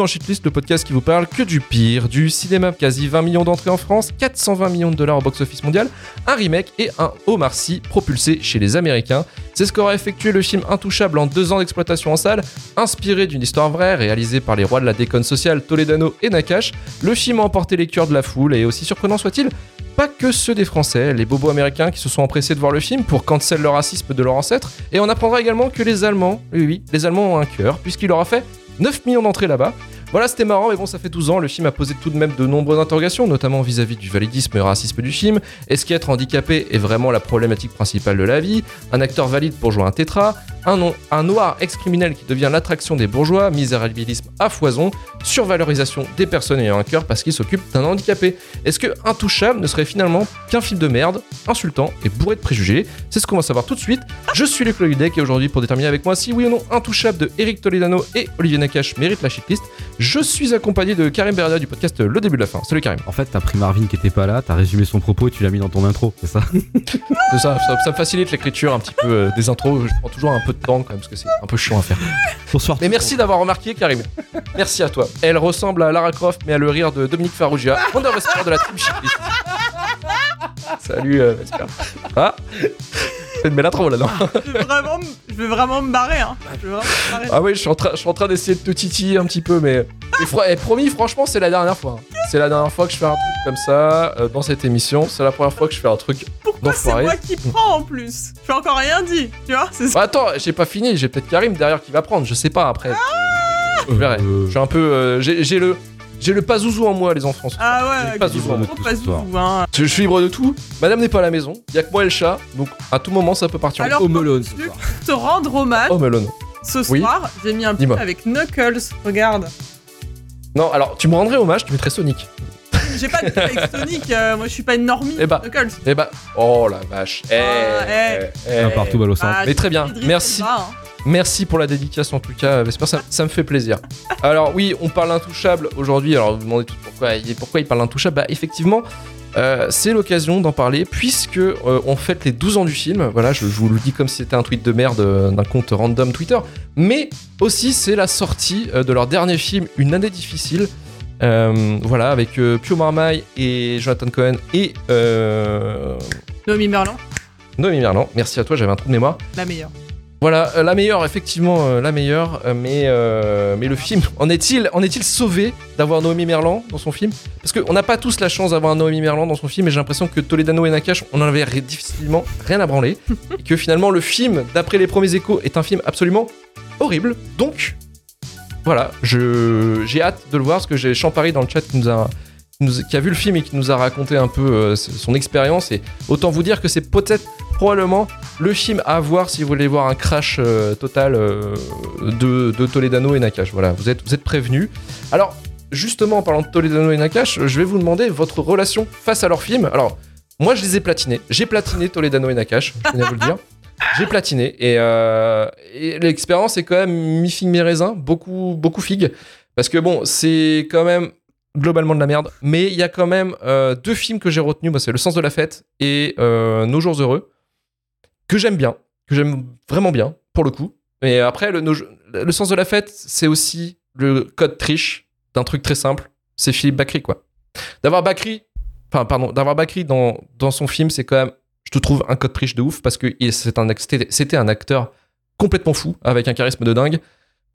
dans le podcast qui vous parle que du pire, du cinéma, quasi 20 millions d'entrées en France, 420 millions de dollars au box-office mondial, un remake et un Omar Sy propulsé chez les Américains. C'est ce qu'aura effectué le film Intouchable en deux ans d'exploitation en salle, inspiré d'une histoire vraie réalisée par les rois de la déconne sociale Toledano et Nakash. Le film a emporté les cœurs de la foule et aussi surprenant soit-il, pas que ceux des Français, les bobos américains qui se sont empressés de voir le film pour cancel le racisme de leur ancêtre, et on apprendra également que les Allemands, oui oui, les Allemands ont un cœur, puisqu'il aura fait 9 millions d'entrées là-bas. Voilà, c'était marrant, mais bon, ça fait 12 ans, le film a posé tout de même de nombreuses interrogations, notamment vis-à-vis du validisme et racisme du film. Est-ce qu'être handicapé est vraiment la problématique principale de la vie? Un acteur valide pour jouer un tétra un, un noir ex-criminel qui devient l'attraction des bourgeois, misérabilisme à foison, survalorisation des personnes ayant un cœur parce qu'ils s'occupent d'un handicapé. Est-ce que Intouchable ne serait finalement qu'un film de merde, insultant et bourré de préjugés? C'est ce qu'on va savoir tout de suite. Je suis Luc Loïdec et aujourd'hui, pour déterminer avec moi si oui ou non Intouchable de Eric Toledano et Olivier Nakache mérite la shitlist, je suis accompagné de Karim Berda du podcast Le Début de la Fin. Salut Karim. En fait, t'as pris Marvin qui était pas là, t'as résumé son propos et tu l'as mis dans ton intro, c'est ça? C'est ça, ça, facilite l'écriture un petit peu euh, des intros. Je prends toujours un peu de temps quand même parce que c'est un peu chiant à faire. Bonsoir. Mais merci d'avoir remarqué, Karim. Merci à toi. Elle ressemble à Lara Croft, mais à le rire de Dominique Farrugia. Se de la team. Salut, euh, Vesper. Ah C'est une belle intro là, non Je vais vraiment, je me barrer. Hein. Je vais vraiment me barrer. Ah oui, je suis en train, je suis en train d'essayer de te titiller un petit peu, mais, mais fr- eh, promis, franchement, c'est la dernière fois. hein. C'est la dernière fois que je fais un truc comme ça euh, dans cette émission. C'est la première fois que je fais un truc Pourquoi c'est d'enfoiré. moi qui prends en plus? Je fais encore rien dit, tu vois C'est Bah attends, j'ai pas fini. J'ai peut-être Karim derrière qui va prendre. Je sais pas après. Je verrai. Euh, Je suis un peu. euh, j'ai j'ai le. J'ai le pazouzou en moi, les enfants. Ah ouais, pas hein. Je, suis libre de tout. Madame n'est pas à la maison. Y a que moi et le chat. Donc à tout moment, ça peut partir. en Alors, Home Alone, te rendre hommage, Oh Melon. ce oui. soir, j'ai mis un petit avec Knuckles. Regarde. Non, alors tu me rendrais hommage, tu mettrais Sonic. J'ai pas de avec Sonic, euh, moi je suis pas une normie. Eh bah. Knuckles. Eh bah. Oh la vache. Eh. Ah, eh, Un eh. partout balle au centre. Ah, Mais très bien. Merci. Hein. Merci pour la dédicace en tout cas, Vesper, ça, ça me fait plaisir. Alors oui, on parle intouchable aujourd'hui, alors vous vous demandez tout pourquoi, pourquoi il parle intouchable. Bah effectivement, euh, c'est l'occasion d'en parler puisque euh, on fête les 12 ans du film, voilà, je, je vous le dis comme si c'était un tweet de merde euh, d'un compte random Twitter, mais aussi c'est la sortie euh, de leur dernier film, Une année difficile, Euh, voilà, avec euh, Pio Marmaille et Jonathan Cohen et euh, Noémie Merlan, Noémie Merlan, merci à toi, j'avais un trou de mémoire. la meilleure. Voilà, euh, la meilleure, effectivement, euh, la meilleure. euh, mais, mais le film, en est-il en est-il sauvé d'avoir Noémie Merlan dans son film? Parce qu'on n'a pas tous la chance d'avoir Noémie Merlan dans son film, et j'ai l'impression que Toledano et Nakash, on en avait difficilement rien à branler. et que finalement, le film, d'après les premiers échos, est un film absolument horrible. Donc, voilà, j'ai hâte de le voir, parce que j'ai Champari dans le chat qui nous a. qui vu le film et qui nous a raconté un peu son expérience et autant vous dire que c'est peut-être probablement le film à voir si vous voulez voir un crash euh, total euh, de, de Toledano et Nakash. Voilà, vous êtes, prévenus. Alors, justement, en parlant de Toledano et Nakash, je vais vous demander votre relation face à leur film. Alors, moi, je les ai platinés. J'ai platiné Toledano et Nakash, je tenais à vous le dire. J'ai platiné et, euh, l'expérience est quand même mi-figue mi-raisin, beaucoup, beaucoup figue. Parce que bon, c'est quand même globalement de la merde, mais il y a quand même deux films que j'ai retenus. C'est Le sens de la fête et Nos jours heureux que j'aime bien, que j'aime vraiment bien, pour le coup. Et après, le, nos- le sens de la fête, c'est aussi le code triche d'un truc très simple. C'est Philippe Bacry, quoi. D'avoir Bacry, enfin, pardon, d'avoir Bacry dans, dans son film, c'est quand même, je te trouve, un code triche de ouf, parce que un, c'était un acteur complètement fou, avec un charisme de dingue.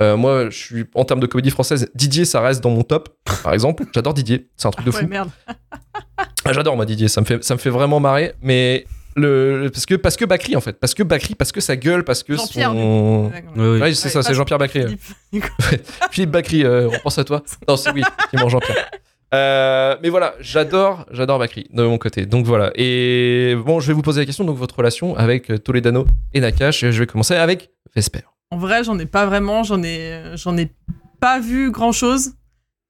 Euh, moi, je suis, en termes de comédie française, Didier, ça reste dans mon top, par exemple. J'adore Didier, c'est un truc de fou. Ouais, merde. Ah, J'adore moi Didier, ça me fait ça me fait vraiment marrer, mais le le- parce que parce que Bacry en fait, parce que Bacry, parce que sa gueule, parce que Jean-Pierre, son. Oui, oui. Ouais, c'est Ouais, ça, c'est Jean-Pierre Bacry. euh. Philippe. Philippe Bacry, euh, on pense à toi. Non, c'est oui, effectivement Jean-Pierre. Euh, mais voilà, j'adore, j'adore Bacry de mon côté. Donc voilà. Et bon, je vais vous poser la question. Donc votre relation avec euh, Toledano et Nakash. Et je vais commencer avec Vesper. En vrai, j'en ai pas vraiment, j'en ai, j'en ai pas vu grand chose.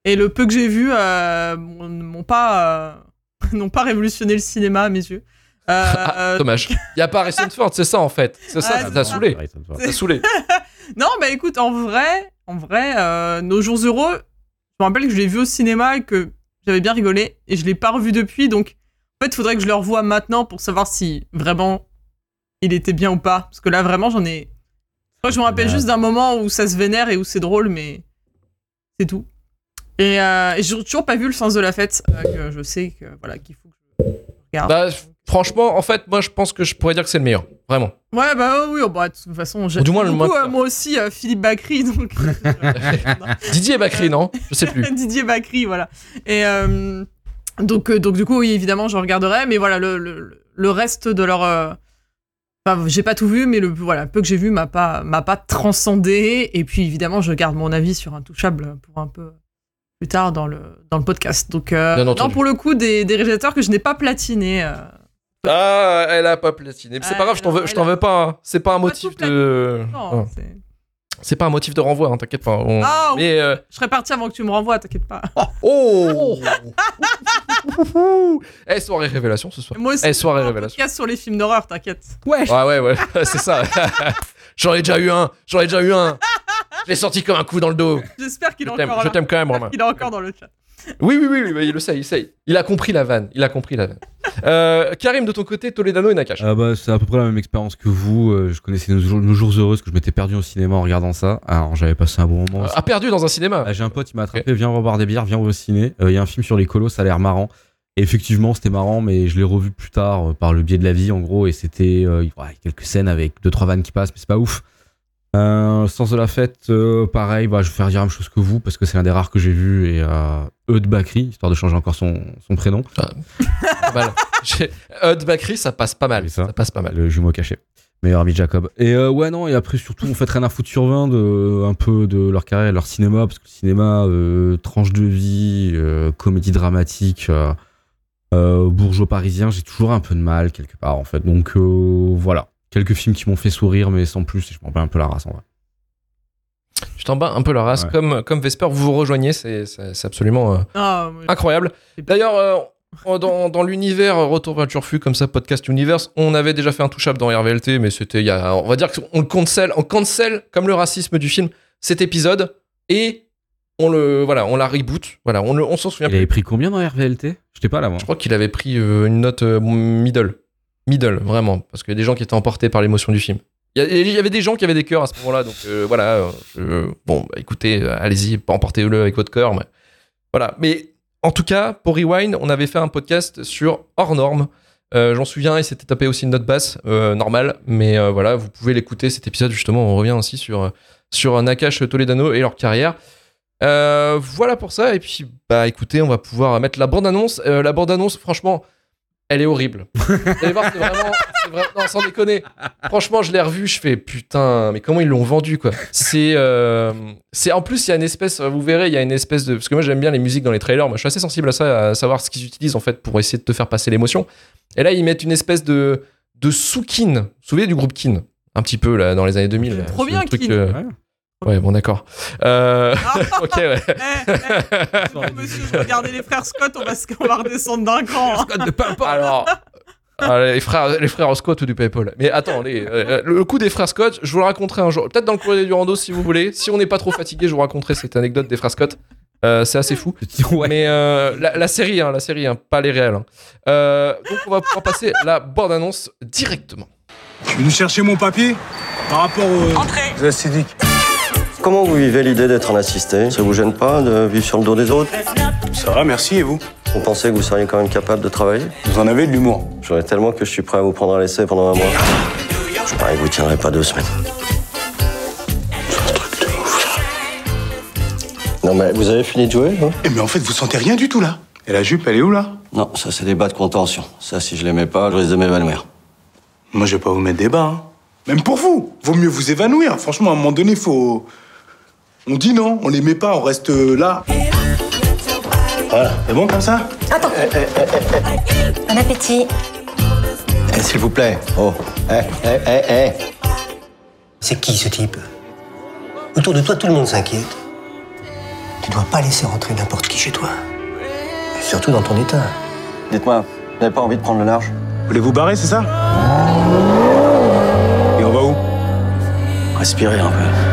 Et le peu que j'ai vu euh, m'ont m'ont pas, euh, n'ont pas révolutionné le cinéma à mes yeux. Euh, Ah, dommage. Il y a pas Harrison Ford, c'est ça en fait. C'est ça, Ah, ça t'a ça. saoulé. Ça saoulé. non, bah écoute, en vrai, en vrai, euh, Nos jours heureux, je me rappelle que je l'ai vu au cinéma et que j'avais bien rigolé et je l'ai pas revu depuis. Donc, en fait, il faudrait que je le revoie maintenant pour savoir si vraiment il était bien ou pas. Parce que là, vraiment, j'en ai. Moi, je me rappelle juste d'un moment où ça se vénère et où c'est drôle, mais c'est tout. Et, euh, et j'ai toujours pas vu le sens de la fête. euh, que je sais que voilà qu'il faut que je regarde. Bah, franchement, en fait, moi, je pense que je pourrais dire que c'est le meilleur. Vraiment. Ouais, bah oui, bah, de toute façon, j'ai du moins, le beaucoup, moins- euh, moi aussi, euh, Philippe Bacry, donc. Didier Bacry, non? Je sais plus. Didier Bacry, voilà. Et euh, donc, euh, donc, du coup, oui, évidemment, je regarderai, mais voilà, le, le, le reste de leur. euh, Enfin, j'ai pas tout vu, mais le voilà, peu que j'ai vu m'a pas, m'a pas transcendé. Et puis, évidemment, je garde mon avis sur Intouchable pour un peu plus tard dans le, dans le podcast. Donc, euh, non, pour le coup, des, des réalisateurs que je n'ai pas platiné. Ah, elle a pas platiné. Mais c'est Ouais, pas grave, je t'en veux, je pas. hein. C'est pas un motif de. non, Oh. c'est- C'est pas un motif de renvoi, hein, t'inquiète pas. On- Ah. Mais. euh, Je serais parti avant que tu me renvoies, t'inquiète pas. Oh Eh, soirée révélation ce soir. Moi aussi, Eh, soirée je révélation. podcast sur les films d'horreur, t'inquiète. Ouais. Ouais, ouais, ouais, c'est ça. J'en ai déjà eu un, j'en ai déjà eu un. Je l'ai sorti comme un coup dans le dos. J'espère qu'il Je est encore je là. t'aime quand même, Romain. Il est encore dans le chat. Oui, oui, oui, oui, oui, il le sait, il sait. Il a compris la vanne, il a compris la vanne. Euh, Karim, de ton côté, Toledano et Nakash. Ah bah, c'est à peu près la même expérience que vous. Euh, je connaissais nos jours, nos jours heureux parce que je m'étais perdu au cinéma en regardant ça. Alors j'avais passé un bon moment. a perdu dans un cinéma. Ah, J'ai un pote, il m'a attrapé, viens on va boire des bières, viens on va au ciné. Euh, Il y a un film sur les colos, ça a l'air marrant. Et effectivement, c'était marrant, mais je l'ai revu plus tard euh, par le biais de la vie en gros. Et c'était euh, ouais, quelques scènes avec deux trois vannes qui passent, mais c'est pas ouf. Euh, Sens de la fête, euh, pareil, bah, je vais faire dire la même chose que vous parce que c'est l'un des rares que j'ai vu. Et euh, Eudes Bakri, histoire de changer encore son, son prénom. Pas mal. J'ai- Hud Bakri, ça passe pas mal. C'est ça. Ça passe pas mal. Le jumeau caché. Meilleur ami de Jacob. Et euh, ouais, non, et après, surtout, on fait rien à foutre sur 20 de, un peu de leur carrière, leur cinéma, parce que le cinéma, euh, tranche de vie, euh, comédie dramatique, euh, euh, bourgeois parisien, j'ai toujours un peu de mal quelque part, en fait. Donc euh, voilà. Quelques films qui m'ont fait sourire, mais sans plus, je m'en bats un peu la race en vrai. Je t'en bats un peu la race. Ouais. Comme, comme Vesper, vous vous rejoignez, c'est c'est- c'est absolument euh, Ah, incroyable. D'ailleurs, euh, dans, dans l'univers Retour vers le Turfu, comme ça, Podcast Universe, on avait déjà fait un touchable dans RVLT, mais c'était il y a. On va dire qu'on le cancel, on cancel comme le racisme du film cet épisode et on le voilà, on la reboot. Voilà, on, le- on s'en souvient Il plus. avait pris combien dans RVLT J'étais pas là, moi. Je crois qu'il avait pris euh, une note euh, middle. Middle, vraiment. Parce qu'il y a des gens qui étaient emportés par l'émotion du film. Il y, avait des gens qui avaient des cœurs à ce moment-là. Donc euh, voilà. euh, je- bon, bah, écoutez, euh, allez-y, emportez-le avec votre cœur. Mais, voilà. Mais en tout cas, pour Rewind, on avait fait un podcast sur hors norme. Euh, J'en souviens, il s'était tapé aussi une note basse, euh, normale. Mais euh, voilà, vous pouvez l'écouter, cet épisode, justement. On revient aussi sur, sur Nakash Toledano et leur carrière. Euh, voilà pour ça. Et puis, bah écoutez, on va pouvoir mettre la bande-annonce. Euh, la bande-annonce, franchement, elle est horrible. Vous allez voir, c'est vraiment, c'est vraiment- Non, sans déconner. Franchement, je l'ai revu, je fais putain, mais comment ils l'ont vendu, quoi. C'est. euh, c'est En plus, il y a une espèce. Vous verrez, il y a une espèce de. Parce que moi, j'aime bien les musiques dans les trailers. Moi, je suis assez sensible à ça, à savoir ce qu'ils utilisent, en fait, pour essayer de te faire passer l'émotion. Et là, ils mettent une espèce de. de sous-kin. Vous vous souvenez du groupe Kin Un petit peu, là, dans les années 2000. là, Trop bien, Kin. euh, Ouais. Ouais, bon, d'accord. Euh, Ah, ok, ouais. eh, eh, monsieur, je regardais les frères Scott, on va, on va redescendre d'un cran. hein. Alors, ah, les frères, les frères Scott ou du PayPal. Mais attends, les, euh, le coup des frères Scott, je vous le raconterai un jour. Peut-être dans le courrier du rando si vous voulez. Si on n'est pas trop fatigué, je vous raconterai cette anecdote des frères Scott. Euh, c'est assez fou. Ouais. Mais euh, la, la série, hein, la série, hein, pas les réels. hein. Euh, donc on va pouvoir passer la bande-annonce directement. Je suis venu chercher mon papier? Par rapport aux acidiques. Comment vous vivez l'idée d'être un assisté? Ça vous gêne pas de vivre sur le dos des autres? Ça va, merci, et vous? Vous pensez que vous seriez quand même capable de travailler? Vous en avez de l'humour. J'aurais tellement que je suis prêt à vous prendre à l'essai pendant un mois. Je parie que vous tiendrez pas deux semaines. C'est un truc de ouf. Non mais vous avez fini de jouer hein Eh, mais en fait, vous sentez rien du tout là. Et la jupe, elle est où là? Non, ça c'est des bas de contention. Ça, si je l'aimais pas, je risque de m'évanouir. Moi, je vais pas vous mettre des bas. hein. Même pour vous. Vaut mieux vous évanouir. Franchement, à un moment donné, faut. On dit non, on les met pas, on reste euh, là. Voilà, c'est bon comme ça? Attends. Bon appétit. Eh, s'il vous plaît. Oh. Eh, eh, eh, eh. C'est qui ce type? Autour de toi, tout le monde s'inquiète. Tu dois pas laisser rentrer n'importe qui chez toi. Et surtout dans ton état. Dites-moi, vous n'avez pas envie de prendre le large? Vous voulez vous barrer, c'est ça? Et on va où? Respirez un peu.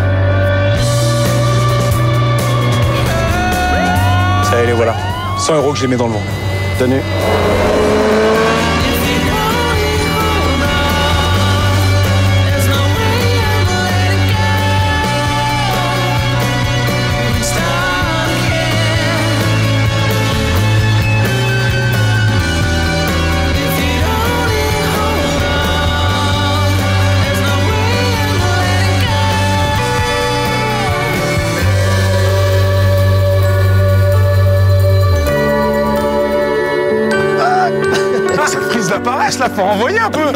Est, les voilà. 100 euros que j'ai mis dans le vent. Tenue. Faut un peu.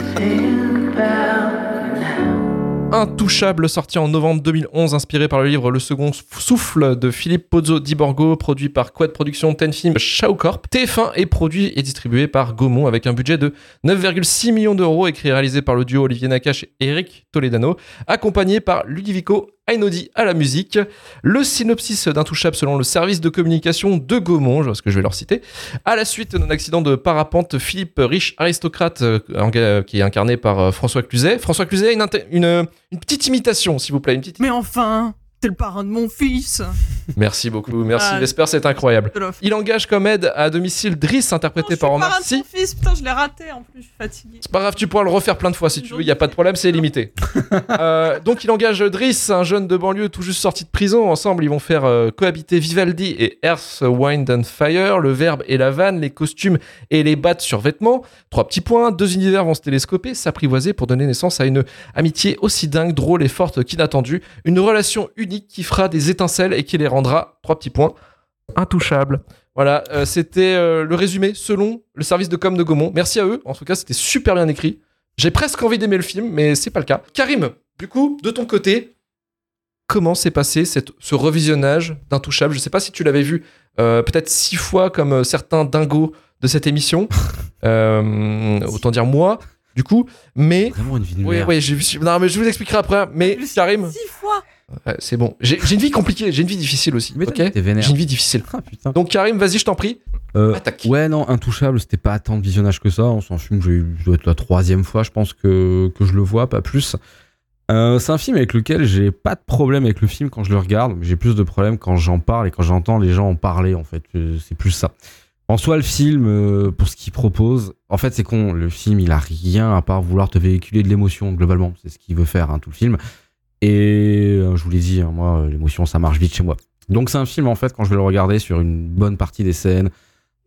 Intouchable, sorti en novembre 2011, inspiré par le livre Le Second Souffle de Philippe Pozzo di Borgo, produit par Quad Productions, Ten Film, Shao Corp. TF1 est produit et distribué par Gaumont avec un budget de 9,6 millions d'euros, écrit et réalisé par le duo Olivier Nakache et Eric Toledano, accompagné par Ludovico Einaudi à la musique. Le synopsis d'Intouchable selon le service de communication de Gaumont, je vois ce que je vais leur citer. À la suite d'un accident de parapente, Philippe, riche aristocrate, euh, qui est incarné par euh, François Cluzet. François Cluzet, une, une petite imitation, s'il vous plaît, une petite. Mais enfin, le parrain de mon fils. Merci beaucoup, merci Ah. Vesper, c'est incroyable. Il engage comme aide à domicile Driss, Non, interprété par le Omar parrain de mon fils, putain, je l'ai raté en plus, je suis fatiguée. C'est pas grave, tu pourras le refaire plein de fois si tu veux, il y a pas de problème, c'est limité. Euh, donc il engage Driss, un jeune de banlieue tout juste sorti de prison. Ensemble, ils vont faire euh, cohabiter Vivaldi et Earth, Wind and Fire, le verbe et la vanne, les costumes et les battes sur vêtements. Trois petits points, deux univers vont se télescoper, s'apprivoiser pour donner naissance à une amitié aussi dingue, drôle et forte qu'inattendue. Une relation unique qui fera des étincelles et qui les rendra, trois petits points, intouchables. Voilà, euh, c'était euh, le résumé selon le service de com de Gaumont. Merci à eux, en tout cas c'était super bien écrit. J'ai presque envie d'aimer le film, mais c'est pas le cas. Karim, du coup, de ton côté, comment s'est passé cette- ce revisionnage d'Intouchable Je sais pas si tu l'avais vu euh, peut-être six fois comme certains dingos de cette émission. Autant dire moi, du coup. Mais Vraiment une vie de oui, merde. oui, j'ai vu. Non, mais je vous expliquerai après. Mais Karim, Six fois. Ouais, c'est bon. J'ai une vie compliquée, j'ai une vie difficile aussi. Mais Ok. t'es vénère. J'ai une vie difficile. Ah. Donc Karim, vas-y, je t'en prie. Euh, Attaque. Ouais, non, Intouchable, c'était pas tant de visionnage que ça. On s'en fume, je dois être la troisième fois, je pense, que, que je le vois, pas plus. Euh, c'est un film avec lequel j'ai pas de problème avec le film quand je le regarde, mais j'ai plus de problèmes quand j'en parle et quand j'entends les gens en parler, en fait. Euh, C'est plus ça. En soi, le film, euh, pour ce qu'il propose, en fait, c'est con. Le film, il a rien à part vouloir te véhiculer de l'émotion, globalement. C'est ce qu'il veut faire, hein, tout le film. Et euh, je vous l'ai dit, hein, moi, euh, l'émotion, ça marche vite chez moi. Donc, c'est un film, en fait, quand je vais le regarder sur une bonne partie des scènes,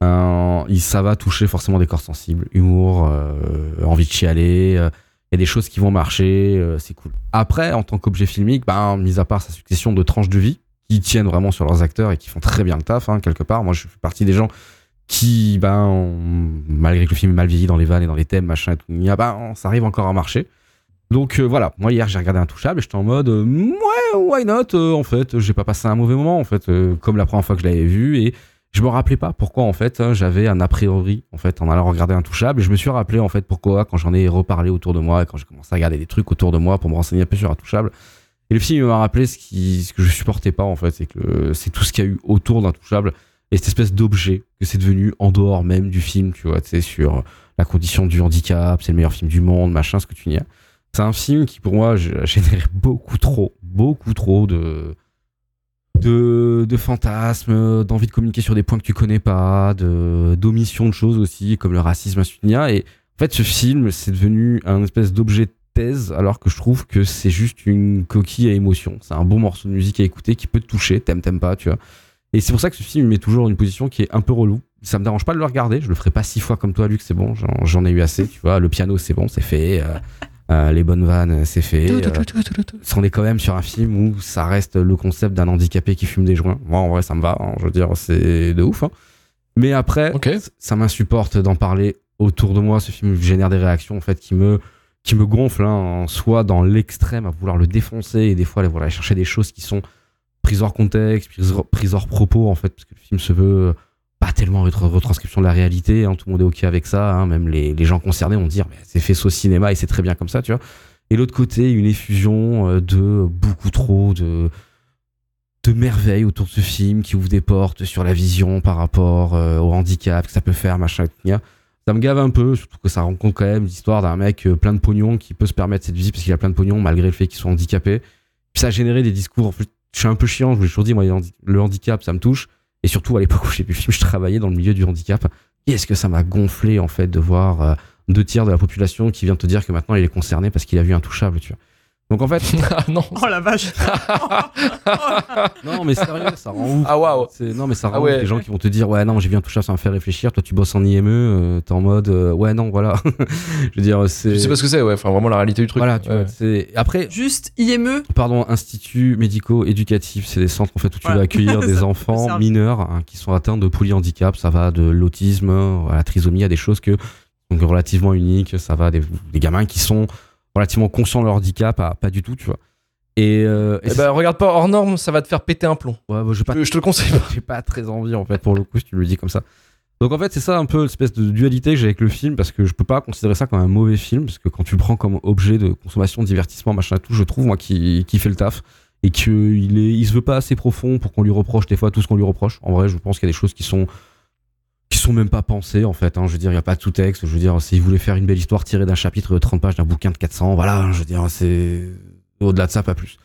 euh, ça va toucher forcément des corps sensibles, humour, euh, envie de chialer. Il y a des choses qui vont marcher, c'est cool. Après, en tant qu'objet filmique, ben, mis à part sa succession de tranches de vie qui tiennent vraiment sur leurs acteurs et qui font très bien le taf, hein, quelque part. Moi, je fais partie des gens qui, ben, malgré que le film est mal vieilli dans les vannes et dans les thèmes, machin et tout, ben, ça arrive encore à marcher. Donc euh, voilà, moi hier j'ai regardé Intouchable et j'étais en mode euh, ouais why not euh, en fait. J'ai pas passé un mauvais moment en fait comme la première fois que je l'avais vu et je me rappelais pas pourquoi en fait hein, j'avais un a priori en fait en allant regarder Intouchable. Et je me suis rappelé en fait pourquoi quand j'en ai reparlé autour de moi et quand j'ai commencé à regarder des trucs autour de moi pour me renseigner un peu sur Intouchable. Et le film il m'a rappelé ce qui ce que je supportais pas en fait c'est que c'est tout ce qu'il y a eu autour d'Intouchable et cette espèce d'objet que c'est devenu en dehors même du film tu vois tu sais sur la condition du handicap c'est le meilleur film du monde machin ce que tu n'y as c'est un film qui, pour moi, a généré beaucoup trop, beaucoup trop de, de, de fantasmes, d'envie de communiquer sur des points que tu connais pas, de, d'omission de choses aussi, comme le racisme à Et en fait, ce film, c'est devenu un espèce d'objet de thèse, alors que je trouve que c'est juste une coquille à émotion. C'est un bon morceau de musique à écouter qui peut te toucher, t'aimes, t'aimes pas, tu vois. Et c'est pour ça que ce film met toujours une position qui est un peu relou. Ça me dérange pas de le regarder, je le ferai pas six fois comme toi, Luc, c'est bon, j'en, j'en ai eu assez, tu vois. Le piano, c'est bon, c'est fait. euh, euh, les bonnes vannes, c'est fait. euh, on est quand même sur un film où ça reste le concept d'un handicapé qui fume des joints. Moi, en vrai, ça me va. hein, je veux dire, c'est de ouf. hein. Mais après, ça m'insupporte d'en parler autour de moi. Ce film génère des réactions en fait qui me qui me gonflent, hein, soit dans l'extrême à vouloir le défoncer et des fois aller, voilà, chercher des choses qui sont prises hors contexte, prises hors, prises hors propos en fait, parce que le film se veut pas tellement être retranscription de la réalité. hein, tout le monde est ok avec ça. hein, même les, les gens concernés vont dire, mais c'est fait au cinéma et c'est très bien comme ça, tu vois. Et l'autre côté, une effusion euh, de beaucoup trop de de merveilles autour de ce film qui ouvre des portes sur la vision par rapport euh, au handicap que ça peut faire, machin, etc. Ça me gave un peu, surtout que ça rencontre quand même l'histoire d'un mec euh, plein de pognon qui peut se permettre cette visite parce qu'il a plein de pognon malgré le fait qu'il soit handicapé. Puis ça a généré des discours, en fait, je suis un peu chiant, je vous l'ai toujours dit, moi, le handicap, ça me touche. Et surtout, à l'époque où j'ai vu je travaillais dans le milieu du handicap. Et est-ce que ça m'a gonflé, en fait, de voir euh, deux tiers de la population qui vient te dire que maintenant il est concerné parce qu'il a vu Intouchable, tu vois? Donc en fait, ah non. Oh la vache. non mais sérieux, ça rend ouf. Ah waouh. Non mais ça rend Ah ouais. ouf, les gens qui vont te dire ouais non j'ai vu Intouchable, ça m'a fait réfléchir. Toi tu bosses en IME, euh, t'es en mode euh, ouais non voilà. je veux dire c'est. Je sais pas ce que c'est, ouais. Enfin, vraiment la réalité du truc. Voilà, tu Ouais. vois, c'est après Juste IME. pardon, instituts médicaux éducatifs, c'est des centres en fait où tu Ouais. vas accueillir Ça des enfants mineurs hein, qui sont atteints de polyhandicap, ça va de l'autisme à la trisomie, à des choses que donc relativement unique. Ça va des, des gamins qui sont relativement conscients de leur handicap, pas, pas du tout, tu vois. Et, euh, et Eh ben, regarde pas hors norme, ça va te faire péter un plomb. ouais, bah, pas Je, je te le conseille pas. j'ai pas très envie en fait pour le coup si tu le dis comme ça. Donc en fait c'est ça un peu l'espèce de dualité que j'ai avec le film parce que je peux pas considérer ça comme un mauvais film parce que quand tu le prends comme objet de consommation, de divertissement, machin et tout, je trouve moi qui qui fait le taf et qu'il est il se veut pas assez profond pour qu'on lui reproche des fois tout ce qu'on lui reproche. En vrai je pense qu'il y a des choses qui sont qui sont même pas pensées en fait. hein. Je veux dire il y a pas de sous-texte. Je veux dire s'il voulait faire une belle histoire tirée d'un chapitre de 30 pages d'un bouquin de 400, voilà. Je veux dire c'est au-delà de ça pas plus.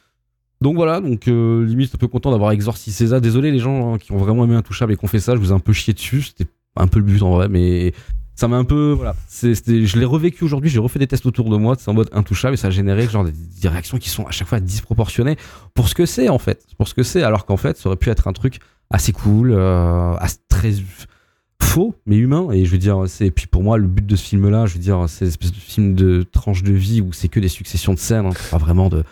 Donc voilà, donc euh, limite un peu content d'avoir exorcisé ça. Désolé les gens hein, qui ont vraiment aimé Intouchable et qui ont fait ça, je vous ai un peu chié dessus. C'était un peu le but en vrai, mais ça m'a un peu voilà. C'était- je l'ai revécu aujourd'hui, j'ai refait des tests autour de moi, c'est en mode Intouchable et ça a généré genre des, réactions qui sont à chaque fois disproportionnées pour ce que c'est en fait, pour ce que c'est. Alors qu'en fait, ça aurait pu être un truc assez cool, euh, assez- très mais humain. Et je veux dire, c'est et puis pour moi le but de ce film-là, je veux dire, c'est une espèce de film de tranche de vie où c'est que des successions de scènes, hein, pas vraiment de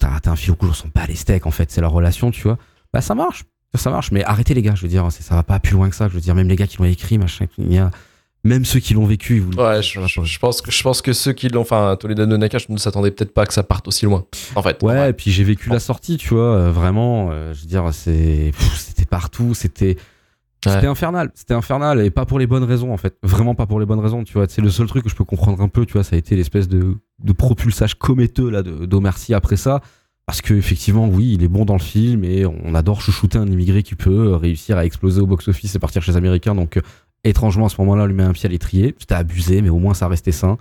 t'as un fil au cou, on s'en bat les steaks en fait, c'est leur relation, tu vois. Bah ça marche, ça marche, mais arrêtez les gars, je veux dire, ça va pas plus loin que ça, je veux dire, même les gars qui l'ont écrit, machin, il y a, même ceux qui l'ont vécu, ils Ouais, je, je- je pense que, je pense que ceux qui l'ont, enfin, Toledano Nakash ne s'attendaient peut-être pas que ça parte aussi loin. En fait. Ouais, et puis j'ai vécu la sortie, tu vois, euh, vraiment, euh, je veux dire, c'est, c'était partout, c'était, C'était infernal, c'était infernal, et pas pour les bonnes raisons, en fait, vraiment pas pour les bonnes raisons, tu vois, c'est le seul truc que je peux comprendre un peu, tu vois, ça a été l'espèce de, propulsage cométeux, là, d'Omercy après ça, parce que, effectivement, oui, il est bon dans le film, et on adore chouchouter un immigré qui peut euh, réussir à exploser au box-office et partir chez les Américains, donc, euh, étrangement, à ce moment-là, on lui met un pied à l'étrier, c'était abusé, mais au moins ça restait sain.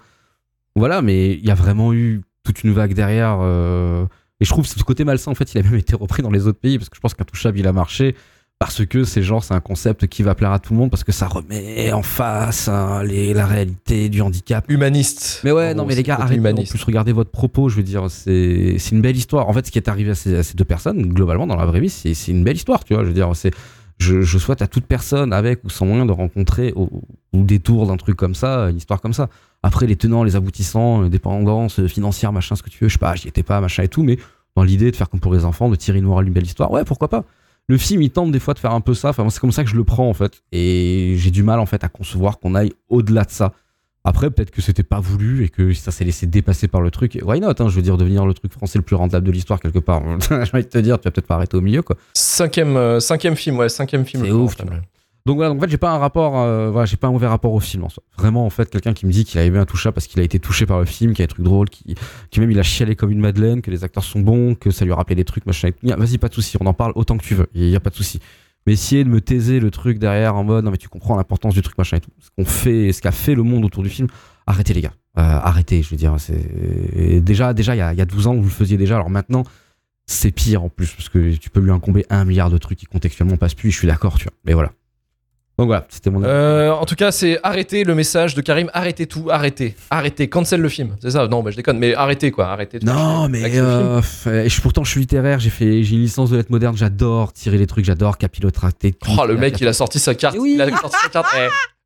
Voilà, mais il y a vraiment eu toute une vague derrière, euh, et je trouve que ce côté malsain, en fait, il a même été repris dans les autres pays, parce que je pense qu'Intouchable, il a marché, parce que c'est genre, c'est un concept qui va plaire à tout le monde, parce que ça remet en face hein, les, la réalité du handicap. Humaniste. Mais ouais, En non, gros, mais les gars, arrêtez. En humaniste. plus, regardez votre propos, je veux dire, c'est une belle histoire. En fait, ce qui est arrivé à ces, à ces deux personnes, globalement, dans la vraie vie, c'est une belle histoire, tu vois. Je veux dire, c'est. Je, je souhaite à toute personne, avec ou sans moyen, de rencontrer au, au détour d'un truc comme ça, une histoire comme ça. Après, les tenants, les aboutissants, euh, dépendance euh, financière, machin, ce que tu veux, je sais pas, j'y étais pas, machin et tout, mais dans l'idée de faire comme pour les enfants, de tirer une morale d'une belle histoire, ouais, pourquoi pas. Le film, il tente des fois de faire un peu ça. Enfin, c'est comme ça que je le prends, en fait. Et j'ai du mal, en fait, à concevoir qu'on aille au-delà de ça. Après, peut-être que c'était pas voulu et que ça s'est laissé dépasser par le truc. Et Why not hein, Je veux dire, devenir le truc français le plus rentable de l'histoire, quelque part. J'ai envie de te dire, tu vas peut-être pas arrêter au milieu, quoi. Cinquième, euh, cinquième film, ouais, cinquième film. C'est ouf, rentable. Donc voilà, en fait, j'ai pas un rapport, euh, j'ai pas un mauvais rapport au film en soi. Vraiment, en fait, quelqu'un qui me dit qu'il a aimé un toucha parce qu'il a été touché par le film, qu'il y a des trucs drôles, qui, qui même il a chialé comme une madeleine, que les acteurs sont bons, que ça lui a rappelé des trucs, machin. Vas-y, pas de souci, on en parle autant que tu veux, il y a pas de souci. Mais essayer de me taiser le truc derrière en mode, non mais tu comprends l'importance du truc, machin et tout. Ce qu'on fait, ce qu'a fait le monde autour du film, arrêtez les gars, Euh, arrêtez, je veux dire, déjà, déjà, il y a, y a 12 ans, vous le faisiez déjà, alors maintenant, c'est pire en plus, parce que tu peux lui incomber un milliard de trucs qui contextuellement passent plus, je suis d'accord, tu vois. Mais voilà. Donc voilà, c'était mon Euh, en tout cas, c'est arrêtez le message de Karim. Arrêtez tout, arrêtez, arrêtez, cancel le film. C'est ça Non, bah, je déconne, mais arrêtez quoi, arrêtez. faire Non, mais euh, je, pourtant je suis littéraire, j'ai fait j'ai une licence de lettres modernes, j'adore tirer les trucs, j'adore capillotracter. tout. Oh, le mec, il a sorti sa carte. Oui. Il a sorti sa carte.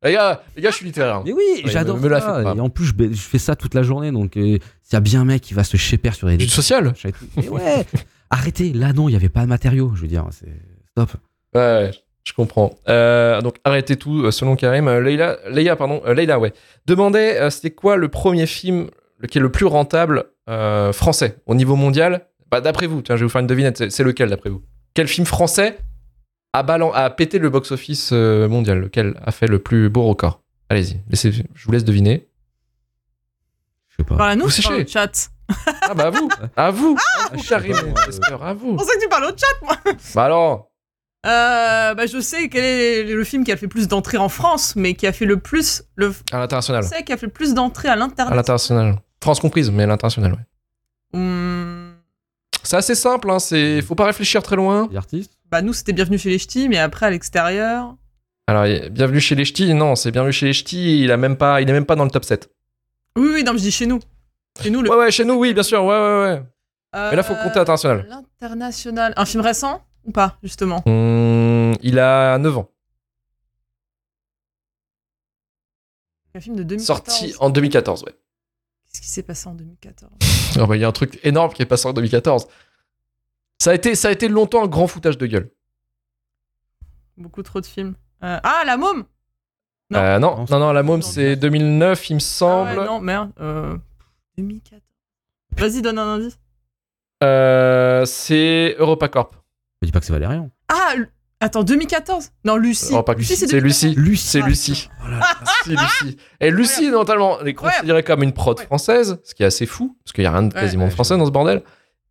Eh, les gars, les gars, je suis littéraire. Mais oui, Ouais, j'adore la ça. Et en plus, je, fais ça toute la journée, donc euh, s'il y a bien un mec qui va se chéper sur les Du social tout. Mais ouais, arrêtez. Là, non, il y avait pas de matériaux. Je veux dire, c'est stop. Ouais, ouais, je comprends. Euh, donc arrêtez tout, euh, selon Karim. Euh, Leïla, Leïla, pardon, euh, Leïla, ouais. Demandait, euh, c'était quoi le premier film le- qui est le plus rentable euh, français au niveau mondial? Bah d'après vous, tiens, je vais vous faire une devinette. C'est, lequel d'après vous? Quel film français a, balan- a pété le box-office euh, mondial? Lequel a fait le plus beau record? Allez-y, laissez, je vous laisse deviner. Je sais pas. Parle à nous Vous au chat. Ah bah à vous, à vous, Ah, à vous, je sais Karim, pas, moi, euh, Esper, à vous. C'est pour ça que tu parles au chat, moi. Bah alors, Euh, bah, je sais quel est le film qui a fait le plus d'entrées en France, mais qui a fait le plus. Le à l'international, français qui a fait le plus d'entrées à à l'international. l'international, France comprise, mais à l'international, ouais. Hum, C'est assez simple, hein, c'est, faut pas réfléchir très loin. Les artistes bah, nous, c'était Bienvenue chez les Ch'tis, mais après, à l'extérieur. Alors, bienvenue chez les ch'tis, non, c'est bienvenue chez les ch'tis, il a même pas, il est même pas dans le top 7. Oui, oui, non, mais je dis chez nous. Chez nous, le. Ouais, ouais, chez nous, oui, bien sûr, ouais, ouais, ouais. Euh, Mais là, faut compter international. L'international. Un film récent? Ou pas, justement? Hum, il a 9 ans, Un film de 2014. sorti en 2014, ouais. Qu'est-ce qui s'est passé en 2014 Oh, bah, Il y a un truc énorme qui est passé en 2014. Ça a été, ça a été longtemps un grand foutage de gueule. Beaucoup trop de films. Euh, Ah, La Môme Non. Euh, non, Non, non, la môme, c'est- c'est 2009, il me Ah semble. ouais, non, merde. Euh, 2014. Vas-y, donne un indice. Euh, c'est EuropaCorp. Je dis pas que c'est Valérian. Ah, Lu- attends, 2014 Non, Lucie. Oh, pas Lucie, c'est Lucie. Lucie. C'est Ah, Lucie. C'est Lucie. Et Lucie, notamment, elle est considérée comme une prod Ouais. française, ce qui est assez fou, parce qu'il n'y a rien de quasiment ouais, de français dans ce bordel.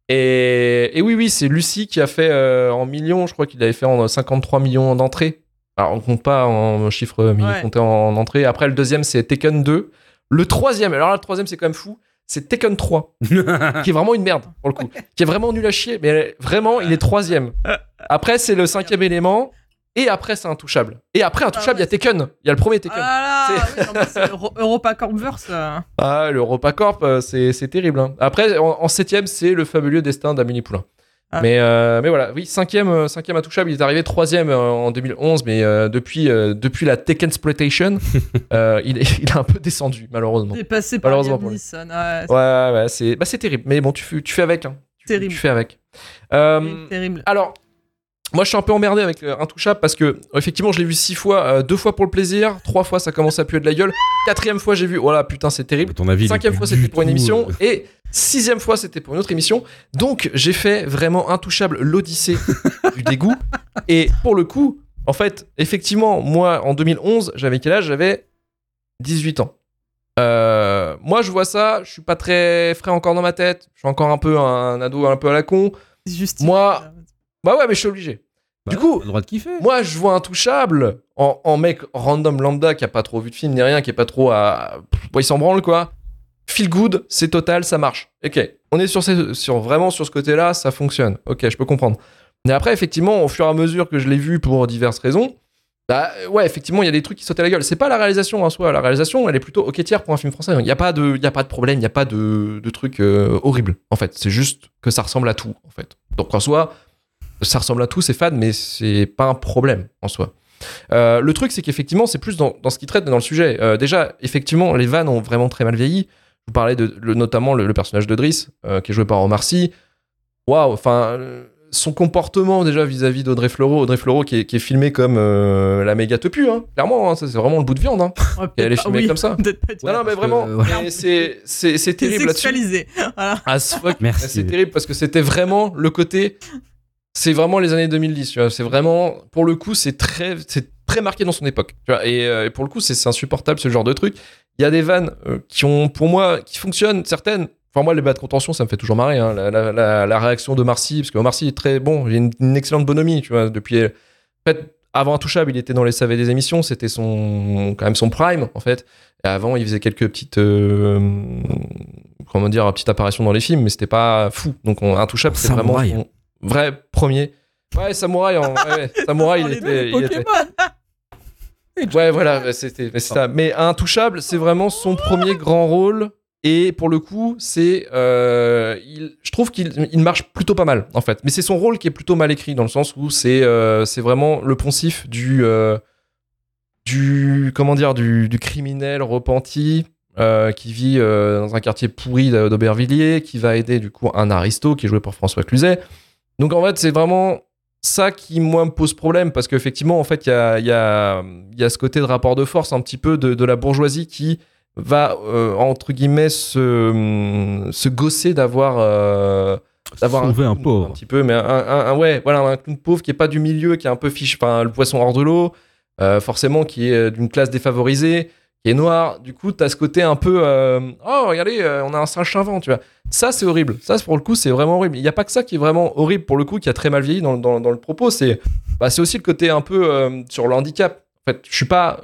Et, et oui, oui, c'est Lucie qui a fait euh, en millions, je crois qu'il avait fait en 53 millions d'entrées. Alors, on compte pas en chiffres, mais il en entrées. Après, le deuxième, c'est Tekken 2. Le troisième, alors là, le troisième, c'est quand même fou, c'est Tekken 3, qui est vraiment une merde, pour le coup. Qui est vraiment nul à chier, mais vraiment, il est troisième. Après, c'est le cinquième élément. Et après, c'est Intouchable. Et après, Intouchable, il y a Tekken. Il y a le premier Tekken. Ah là, oui, c'est Euro- EuropaCorpverse. euh. Ah, le EuropaCorp, euh, c'est c'est terrible. hein. Après, en, en septième, c'est le fabuleux destin d'Amélie Poulain. Ah. Mais, euh, mais voilà, oui, cinquième, euh, cinquième intouchable. Il est arrivé troisième euh, en 2011, mais euh, depuis, euh, depuis la Tekken Exploitation, euh, il, est, il a un peu descendu, malheureusement. Dépassé par Malheureusement Liam pour lui. Neeson. Ouais, Ouais, ouais, ouais, c'est bah, c'est terrible. Mais bon, tu, fais- tu fais avec. Hein. Tu, Terrible. tu fais avec. Euh, terrible. alors, moi, je suis un peu emmerdé avec euh, Intouchable parce que, effectivement, je l'ai vu six fois, euh, deux fois pour le plaisir, trois fois, ça commence à puer de la gueule. Quatrième fois, j'ai vu, voilà, putain, c'est terrible. Ton avis. il est Cinquième fois, c'était pour une émission. Et sixième fois, c'était pour une autre émission. Donc, j'ai fait vraiment intouchable l'Odyssée du dégoût. Et pour le coup, en fait, effectivement, moi, en 2011, j'avais quel âge? J'avais 18 ans. Euh, moi, je vois ça, je suis pas très frais encore dans ma tête. Je suis encore un peu un ado un peu à la con. Juste. moi- Bah ouais, mais je suis obligé. Du bah, coup, t'as le droit de kiffer. moi, je vois Intouchable en, en mec random lambda qui a pas trop vu de film ni rien, qui est pas trop à. Il s'en branle quoi. Feel good, c'est total, ça marche. Ok, on est sur, vraiment sur ce côté-là, ça fonctionne. Ok, je peux comprendre. Mais après, effectivement, au fur et à mesure que je l'ai vu pour diverses raisons, bah ouais, effectivement, il y a des trucs qui sautent à la gueule. C'est pas la réalisation en soi. La réalisation, elle est plutôt ok tiers pour un film français. Il n'y a pas de, a pas de problème, il n'y a pas de, de truc euh, horrible. En fait, c'est juste que ça ressemble à tout. En fait. Donc en soi, ça ressemble à tout, c'est fade, mais c'est pas un problème en soi. Euh, le truc, c'est qu'effectivement, c'est plus dans, dans ce qu'il traite, dans le sujet. Euh, déjà, effectivement, les vannes ont vraiment très mal vieilli. Je vous parlais de le- notamment le, le personnage de Driss, euh, qui est joué par Omar Sy. Waouh, enfin, euh, son comportement déjà vis-à-vis d'Audrey Fleurot, Audrey Fleurot qui est, qui est filmée comme euh, la méga tepu, hein, clairement, hein, ça, c'est vraiment le bout de viande. Hein. Ouais, Et elle est filmée oui, comme ça. Non, non, mais vraiment, euh, ouais. c'est, c'est, terrible là-dessus. sexualisé. Voilà. As fuck. Merci. C'est terrible parce que c'était vraiment le côté. C'est vraiment les années 2010, tu vois. C'est vraiment, pour le coup, c'est très, c'est très marqué dans son époque. Tu vois. Et, euh, et pour le coup, c'est c'est insupportable ce genre de truc. Il y a des vannes euh, qui ont, pour moi, qui fonctionnent, certaines. Enfin, moi, les bas de contention, ça me fait toujours marrer. hein. La, la- la- la réaction de Marcy, parce que Marcy est très bon. Il a une, une excellente bonhomie, tu vois. Depuis. En fait, avant Intouchable, il était dans les savets des émissions. C'était son, quand même son prime, en fait. Et avant, il faisait quelques petites. euh, comment dire, petites apparitions dans les films, mais c'était pas fou. Donc, on, Intouchable, c'est vraiment son vrai premier. Ouais, Samouraï, en, ouais. Samouraï, il était. il était- Pokémon. Ouais, voilà, c'était mais ça. Mais Intouchable, c'est vraiment son premier grand rôle. Et pour le coup, c'est, euh, il- je trouve qu'il il marche plutôt pas mal en fait. Mais c'est son rôle qui est plutôt mal écrit dans le sens où c'est, euh, c'est vraiment le poncif du, euh, du, comment dire, du, du criminel repenti qui vit dans un quartier pourri d'A- d'Aubervilliers, qui va aider du coup un aristo qui est joué par François Cluzet. Donc en fait, c'est vraiment ça qui, moi, me pose problème parce qu'effectivement, en fait, il y a, y, a, y a ce côté de rapport de force un petit peu de, de la bourgeoisie qui va, euh, entre guillemets, se, se gosser d'avoir. euh, d'avoir un pauvre. un petit peu mais un, un- un- ouais voilà un clown pauvre qui est pas du milieu qui est un peu fiche enfin le poisson hors de l'eau euh, forcément qui est euh, d'une classe défavorisée qui est noir du coup t'as ce côté un peu euh, oh regardez euh, on a un singe savant tu vois. Ça c'est horrible. Ça pour le coup c'est vraiment horrible. Il y a pas que ça qui est vraiment horrible pour le coup qui a très mal vieilli dans, le propos c'est bah, aussi le côté un peu euh, sur le handicap. En fait je suis pas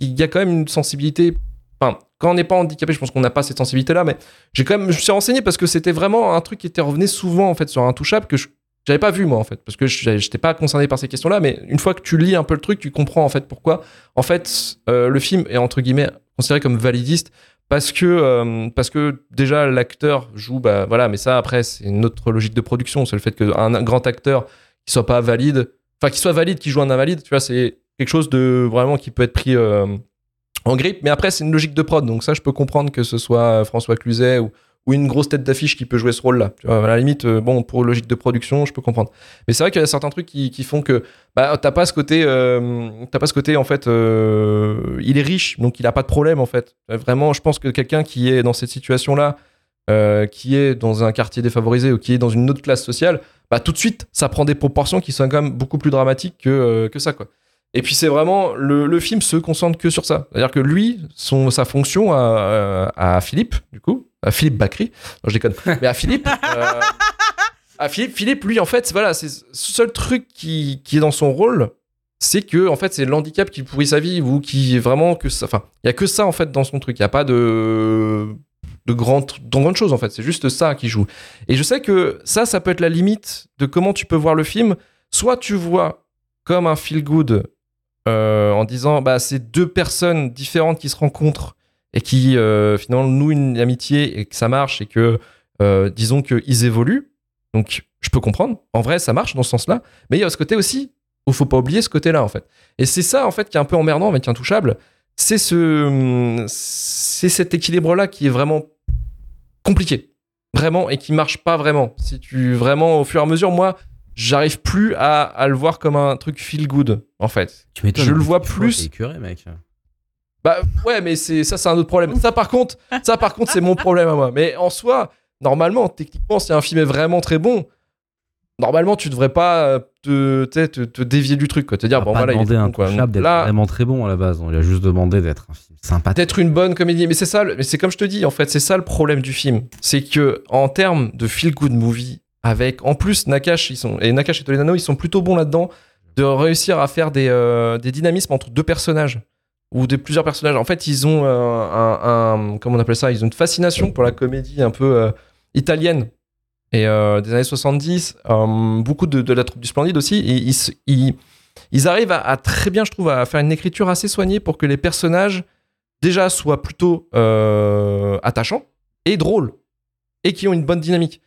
il y a quand même une sensibilité enfin quand on n'est pas handicapé je pense qu'on n'a pas cette sensibilité là mais j'ai quand même je me suis renseigné parce que c'était vraiment un truc qui était revenu souvent en fait sur Intouchable que je j'avais pas vu moi en fait parce que j'étais pas concerné par ces questions là mais une fois que tu lis un peu le truc tu comprends en fait pourquoi. En fait euh, le film est entre guillemets considéré comme validiste parce que euh, parce que déjà l'acteur joue bah voilà mais ça après c'est une autre logique de production. C'est le fait qu'un grand acteur qui soit pas valide enfin qui soit valide qui joue un invalide tu vois c'est quelque chose de vraiment qui peut être pris euh, en grippe. Mais après c'est une logique de prod. Donc ça je peux comprendre que ce soit François Cluzet ou ou une grosse tête d'affiche qui peut jouer ce rôle-là. À la limite, euh, bon, pour logique de production, je peux comprendre. Mais c'est vrai qu'il y a certains trucs qui, font que bah, t'as pas ce côté, euh, t'as pas ce côté en fait, euh, il est riche, donc il a pas de problème en fait. Vraiment, je pense que quelqu'un qui est dans cette situation-là, qui est dans un quartier défavorisé ou qui est dans une autre classe sociale, bah tout de suite, ça prend des proportions qui sont quand même beaucoup plus dramatiques que, que ça, quoi. Et puis c'est vraiment le, le film se concentre que sur ça. C'est-à-dire que lui, son, sa fonction à, à Philippe, du coup, à Philippe Bacry, non, je déconne, mais à Philippe, euh, à Philippe, Philippe, lui, en fait, voilà, c'est ce seul truc qui, qui est dans son rôle, c'est que en fait c'est l'handicap qui pourrit sa vie ou qui est vraiment que ça. Enfin, il y a que ça en fait dans son truc. Il y a pas de de grandes de grandes choses en fait. C'est juste ça qui joue. Et je sais que ça, ça peut être la limite de comment tu peux voir le film. Soit tu vois comme un feel good euh, en disant bah c'est deux personnes différentes qui se rencontrent et qui euh, finalement nouent une amitié et que ça marche et que euh, disons qu'ils évoluent. Donc je peux comprendre. En vrai, ça marche dans ce sens-là. Mais il y a ce côté aussi où faut pas oublier ce côté-là en fait. Et c'est ça en fait qui est un peu emmerdant avec Intouchable. C'est ce, c'est cet équilibre-là qui est vraiment compliqué, vraiment, et qui marche pas vraiment. Si tu vraiment au fur et à mesure, moi, j'arrive plus à, à le voir comme un truc feel good en fait. Tu. Je le vois plus. écœuré, mec. Bah ouais, mais c'est ça, c'est un autre problème. Ça par contre, ça par contre, c'est mon problème à moi. Mais en soi, normalement, techniquement, si un film est vraiment très bon, normalement, tu devrais pas euh, te, te, te dévier du truc, quoi. Te dire On a bon voilà, il est demandé bon, quoi. d'être Là, vraiment très bon à la base. On lui a juste demandé d'être un film sympathique. peut-être une bonne comédie, mais c'est ça. Mais c'est comme je te dis, en fait, c'est ça le problème du film, c'est que en termes de feel good movie, avec en plus Nakash, ils sont et Nakash et Toledano, ils sont plutôt bons là-dedans de réussir à faire des, euh, des dynamismes entre deux personnages ou des plusieurs personnages. En fait, ils ont euh, un, comment on appelle ça Ils ont une fascination pour la comédie un peu euh, italienne et euh, des années 70. euh, beaucoup de, de la troupe du Splendide aussi. Et ils, ils, arrivent à, à très bien, je trouve, à faire une écriture assez soignée pour que les personnages déjà soient plutôt attachants et drôles et qui ont une bonne dynamique.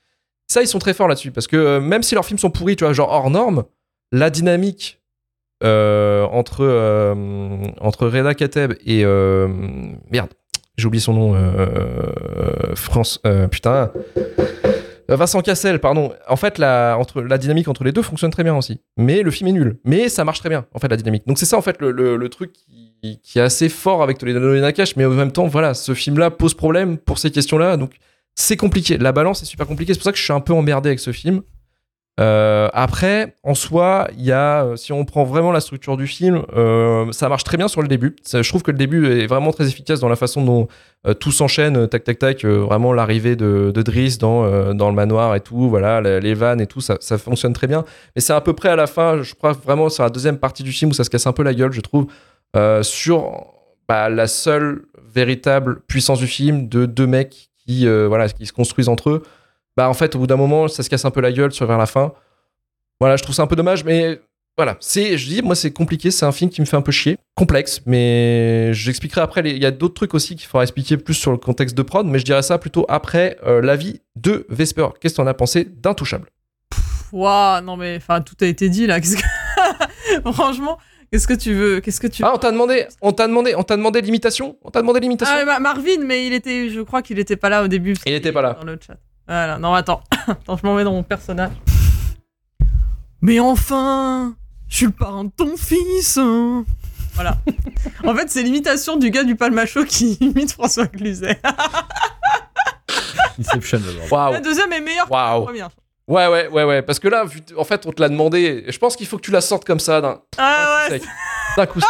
Ça, ils sont très forts là-dessus parce que même si leurs films sont pourris, tu vois, genre hors norme, la dynamique entre, euh, entre Reda Kateb et. euh, merde, j'ai oublié son nom. euh, France. euh, putain. Euh, Vincent Cassel, pardon. En fait, la, dynamique entre les deux fonctionne très bien aussi. Mais le film est nul. Mais ça marche très bien, en fait, la dynamique. Donc c'est ça, en fait, le, truc qui, est assez fort avec Toledano et Nakash. Mais en même temps, voilà, ce film-là pose problème pour ces questions-là. Donc c'est compliqué. La balance est super compliquée. C'est pour ça que je suis un peu emmerdé avec ce film. Euh, après, en soi, il y a, euh, si on prend vraiment la structure du film, euh, ça marche très bien sur le début. Je trouve que le début est vraiment très efficace dans la façon dont tout s'enchaîne, tac tac tac. vraiment l'arrivée de, de Driss dans, dans le manoir et tout, voilà, les, vannes et tout, ça, fonctionne très bien. Mais c'est à peu près à la fin, je crois vraiment sur la deuxième partie du film où ça se casse un peu la gueule, je trouve, sur bah, la seule véritable puissance du film de deux mecs qui, voilà, qui se construisent entre eux bah en fait au bout d'un moment ça se casse un peu la gueule sur vers la fin voilà je trouve ça un peu dommage mais voilà c'est je dis moi c'est compliqué c'est un film qui me fait un peu chier complexe mais j'expliquerai après il y a d'autres trucs aussi qu'il faudra expliquer plus sur le contexte de prod mais je dirais ça plutôt après euh, l'avis de Vesper qu'est-ce que t'en as pensé d'intouchable? Waouh, non mais enfin tout a été dit là. Qu'est-ce que... Franchement, qu'est-ce que tu veux Qu'est-ce que tu ah on t'a demandé on t'a demandé on t'a demandé l'imitation? On t'a demandé l'imitation? Ah, Ma- Marvin, mais il était, je crois qu'il était pas là au début. Il était pas là. Dans le chat. Voilà, non, attends. attends, je m'en mets dans mon personnage. Mais enfin Je suis le parrain de ton fils hein. Voilà. en fait, c'est l'imitation du gars du Palmacho qui imite François Cluzet. Inception, La deuxième est meilleure que la waouh première. ouais ouais ouais ouais parce que là en fait on te l'a demandé je pense qu'il faut que tu la sortes comme ça d'un Ah ouais, sec. d'un coup sec.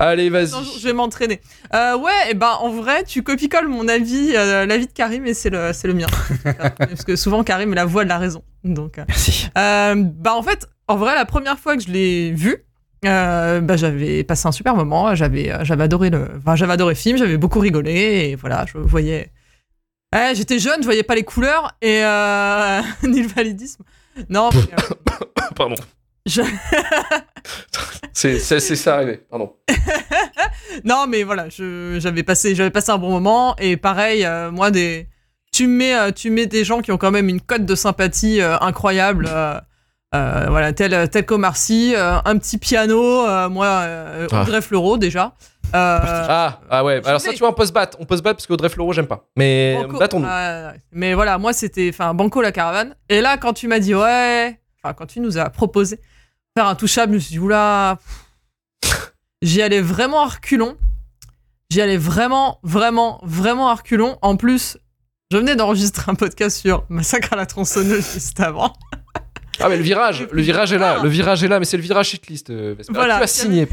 Allez vas-y je vais m'entraîner. Euh, ouais, et ben en vrai, tu copie-colles mon avis, euh, l'avis de Karim, et c'est le, c'est le mien. Parce que souvent, Karim est la voix de la raison. Donc, euh, Merci. Bah en fait, en vrai, la première fois que je l'ai vu, bah j'avais passé un super moment. J'avais, j'avais adoré le, enfin j'avais adoré le film. J'avais beaucoup rigolé et voilà, je voyais. Ouais, j'étais jeune, je voyais pas les couleurs et ni le validisme. Non. Pardon. Je- c'est, c'est, c'est ça arrivé, pardon. non, mais voilà, je- j'avais passé, j'avais passé un bon moment et pareil, euh, moi des, tu mets, euh, tu mets des gens qui ont quand même une cote de sympathie euh, incroyable. euh, euh, voilà, tel, tel qu'Omar Sy, euh, un petit piano, euh, moi, euh, Ah. Audrey Fleurot déjà. Ah, ah ouais. Alors ça, tu vois, on peut se battre. On peut se battre parce qu'Audrey Fleurot, j'aime pas. Mais Banco- battons-nous. Ouais. Mais voilà, moi c'était, enfin, Banco la caravane. Et là, quand tu m'as dit ouais, enfin, quand tu nous as proposé faire un touchable, je me suis dit oula, j'y allais vraiment à reculons. J'y allais vraiment, vraiment, vraiment à reculons. En plus, je venais d'enregistrer un podcast sur Massacre à la tronçonneuse juste avant. Ah, mais le virage, le virage est là. Le virage est là, mais c'est le virage shitlist. euh, Vespa. Voilà. Tu as signé.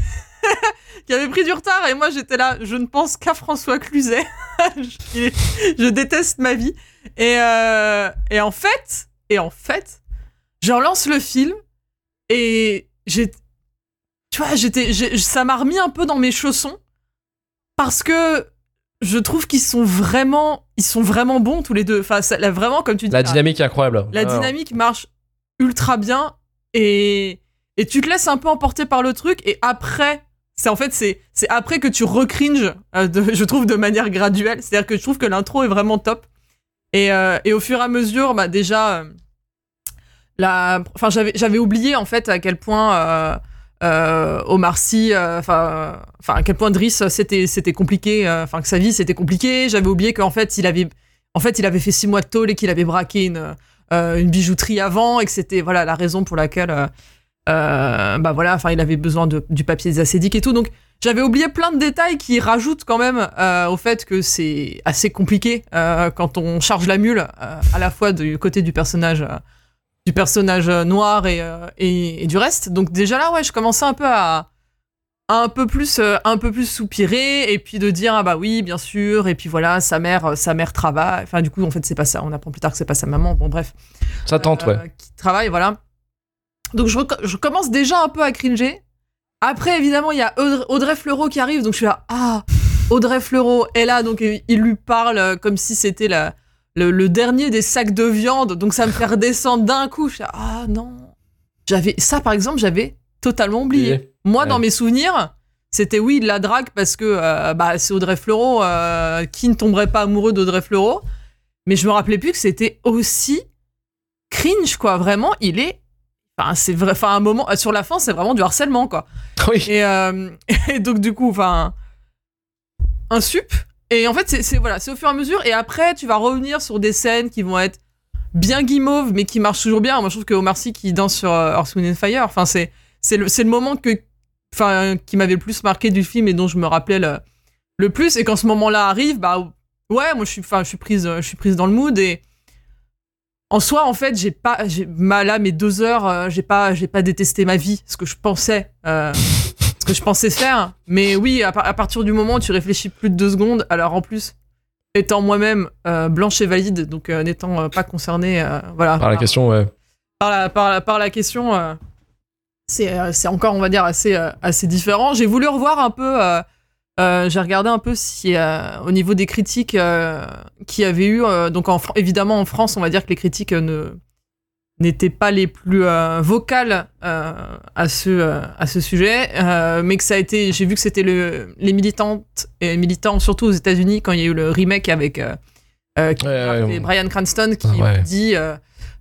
qui avait pris du retard et moi j'étais là, je ne pense qu'à François Cluzet. je, je déteste ma vie. Et, euh, et en fait, et en fait, je relance le film et j'ai, tu vois, j'étais, ça m'a remis un peu dans mes chaussons parce que je trouve qu'ils sont vraiment, ils sont vraiment bons tous les deux. Enfin, ça- là, vraiment comme tu dis, La là, dynamique est incroyable. la Ah. dynamique marche ultra bien et, et tu te laisses un peu emporter par le truc et après c'est en fait c'est c'est après que tu recringes euh, de- je trouve de manière graduelle c'est à dire que je trouve que l'intro est vraiment top et, euh, et au fur et à mesure bah déjà euh, enfin j'avais oublié en fait à quel point euh, euh, Omar Sy euh, enfin à quel point Driss c'était c'était compliqué euh, enfin que sa vie c'était compliqué. J'avais oublié qu'en fait il avait fait six mois de tôle et qu'il avait braqué une euh, bijouterie avant et que c'était voilà la raison pour laquelle euh, euh, bah voilà enfin il avait besoin du papier des acédiques et tout. Donc j'avais oublié plein de détails qui rajoutent quand même euh, au fait que c'est assez compliqué euh, quand on charge la mule euh, à la fois du côté du personnage euh, du personnage euh, noir et, euh, et, et du reste. Donc déjà là ouais je commençais un peu à à un peu plus euh, un peu plus soupirer et puis de dire ah bah oui bien sûr et puis voilà sa mère sa mère travaille. Enfin du coup en fait c'est pas ça. On apprend plus tard que c'est pas sa maman. Bon bref. Ça tente, ouais. qui travaille, voilà. Donc je, commence déjà un peu à cringer. Après, évidemment, il y a Audrey, Fleurot qui arrive, donc je suis là, ah, Audrey Fleurot est là, donc il lui parle comme si c'était la- le, le dernier des sacs de viande, donc ça me fait redescendre d'un coup. Je ah non. J'avais ça, par exemple, j'avais totalement oublié. Oublié. Moi, Ouais. dans mes souvenirs, c'était oui de la drague parce que euh, bah, c'est Audrey Fleurot. euh, qui ne tomberait pas amoureux d'Audrey Fleurot Mais je me rappelais plus que c'était aussi cringe, quoi. Vraiment, il est. Enfin, c'est vrai. Enfin, un moment. Sur la fin, c'est vraiment du harcèlement, quoi. Oui. Et, euh, et donc, du coup, enfin. Un sup. Et en fait, c'est- voilà, au fur et à mesure. Et après, tu vas revenir sur des scènes qui vont être bien guimauves, mais qui marchent toujours bien. Moi, je trouve que Omar Sy qui danse sur euh, Earth, and Fire, enfin, c'est le, le moment que, qui m'avait le plus marqué du film et dont je me rappelais le, le plus. Et quand ce moment-là arrive, bah ouais, moi, je suis, je suis prise, je suis prise dans le mood et en soi, en fait, j'ai pas, là, mes deux heures, euh, j'ai pas, pas détesté ma vie, ce que je pensais, euh, que je pensais faire. Mais oui, à, par- à partir du moment où tu réfléchis plus de deux secondes, alors en plus, étant moi-même euh, blanche et valide, donc euh, n'étant euh, pas concernée, voilà, Par la question, ouais. par la, par la, par la question, c'est, encore, on va dire, assez, assez différent. J'ai voulu revoir un peu, j'ai regardé un peu si, au niveau des critiques euh, qu'il y avait eu, donc en, évidemment en France, on va dire que les critiques ne n'étaient pas les plus euh, vocales euh, à ce euh, à ce sujet, mais que ça a été, j'ai vu que c'était le les militantes et militants surtout aux États-Unis quand il y a eu le remake avec qui- Ouais, ouais, et Brian Cranston qui ouais. dit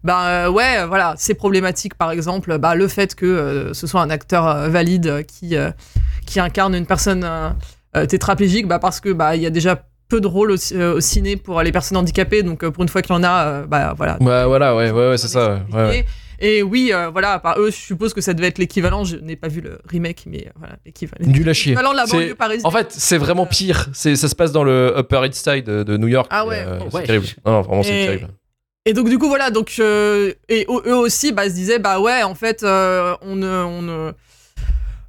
bah ouais, voilà, c'est problématique par exemple, bah, le fait que ce soit un acteur valide qui qui incarne une personne tétraplégique, bah parce que bah il y a déjà peu de rôles au, euh, au ciné pour les personnes handicapées, donc euh, pour une fois qu'il y en a, euh, bah voilà. Ouais, voilà, ouais, ouais, ouais, c'est ça. ouais, ouais, ouais. Et oui, euh, voilà, par eux, je suppose que ça devait être l'équivalent. Je n'ai pas vu le remake, mais euh, voilà, l'équivalent. Nul à chier. L'équivalent de la C'est- banlieue parisienne. En fait, c'est vraiment pire. C'est, ça se passe dans le Upper East Side de, de New York. Ah ouais, euh, bon, c'est ouais. terrible. Non, non, vraiment, c'est Et- terrible. Et donc du coup voilà donc et eux aussi bah se disaient bah ouais en fait on ne on ne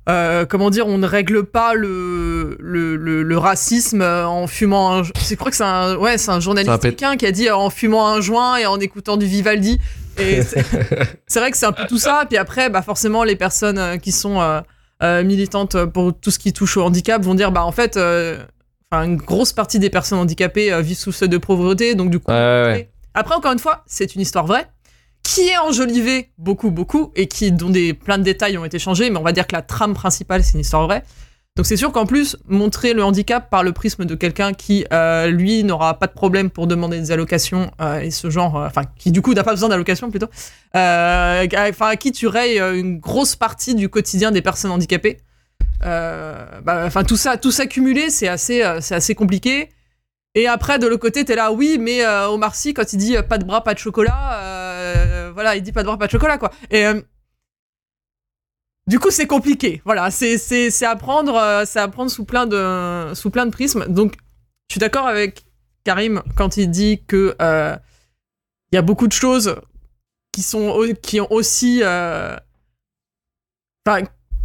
euh, comment dire on ne règle pas le le, le, le racisme euh, en fumant un je crois que c'est un ouais c'est un journaliste C'est un pét- américain qui a dit euh, en fumant un joint et en écoutant du Vivaldi. Et c'est vrai que c'est un peu tout ça. Puis après bah forcément les personnes qui sont euh, militantes pour tout ce qui touche au handicap vont dire bah en fait euh, une grosse partie des personnes handicapées vivent sous le seuil de pauvreté. Donc du coup Ouais, ouais, ouais. après, encore une fois, c'est une histoire vraie qui est enjolivée beaucoup, beaucoup et qui, dont des, plein de détails ont été changés, mais on va dire que la trame principale, c'est une histoire vraie. Donc c'est sûr qu'en plus, montrer le handicap par le prisme de quelqu'un qui, euh, lui, n'aura pas de problème pour demander des allocations euh, et ce genre, euh, enfin, qui du coup n'a pas besoin d'allocations plutôt, enfin, à qui tu rayes une grosse partie du quotidien des personnes handicapées. bah, enfin tout ça, tout ça c'est assez, c'est assez compliqué. Et après, de l'autre côté, t'es là, oui, mais Omar Sy, quand il dit pas de bras, pas de chocolat, voilà, il dit pas de bras, pas de chocolat, quoi. Et euh, du coup, c'est compliqué. Voilà, c'est c'est c'est à prendre, euh, c'est à prendre sous plein de sous plein de prismes. Donc, je suis d'accord avec Karim quand il dit que euh, il y a beaucoup de choses qui sont qui ont aussi. euh, Enfin,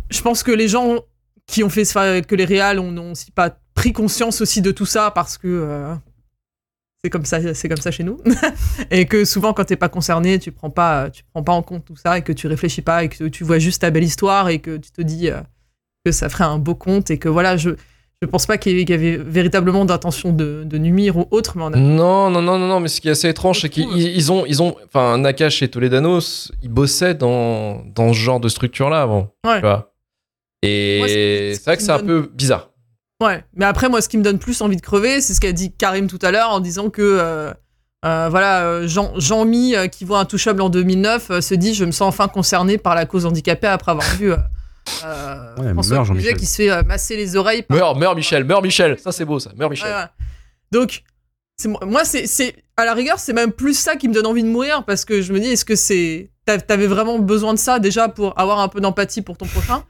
je pense que les gens qui ont fait que les réals ont, n'ont pas pris conscience aussi de tout ça parce que c'est comme ça, c'est comme ça chez nous, et que souvent quand t'es pas concerné, tu prends pas, tu prends pas en compte tout ça et que tu réfléchis pas et que tu vois juste ta belle histoire et que tu te dis euh, que ça ferait un beau conte et que voilà, je je pense pas qu'il y avait, qu'il y avait véritablement d'intention de, de nuire ou autre, mais on a Non, non, non, non, non, mais ce qui est assez étrange, c'est qu'ils ils ont, ils ont, enfin, Nakash et Toledanos, ils bossaient dans, dans ce genre de structure-là avant. Ouais. Tu vois. Et c'est- vrai que ce c'est un peu bizarre. Ouais, mais après, moi, ce qui me donne plus envie de crever, c'est ce qu'a dit Karim tout à l'heure en disant que, euh, euh, voilà, euh, Jean, Jean-Mi, euh, qui voit Intouchable en 2009, euh, se dit Je me sens enfin concerné par la cause handicapée après avoir vu euh, euh, Ouais, François Jean-Michel. qui se fait masser les oreilles. par- Meurs, meurs Michel, meurs Michel. Ça, c'est beau, ça. Meurs Michel. Ouais, ouais. Donc, moi, c'est, à la rigueur, c'est même plus ça qui me donne envie de mourir parce que je me dis Est-ce que c'est. t'a- T'avais vraiment besoin de ça déjà pour avoir un peu d'empathie pour ton prochain?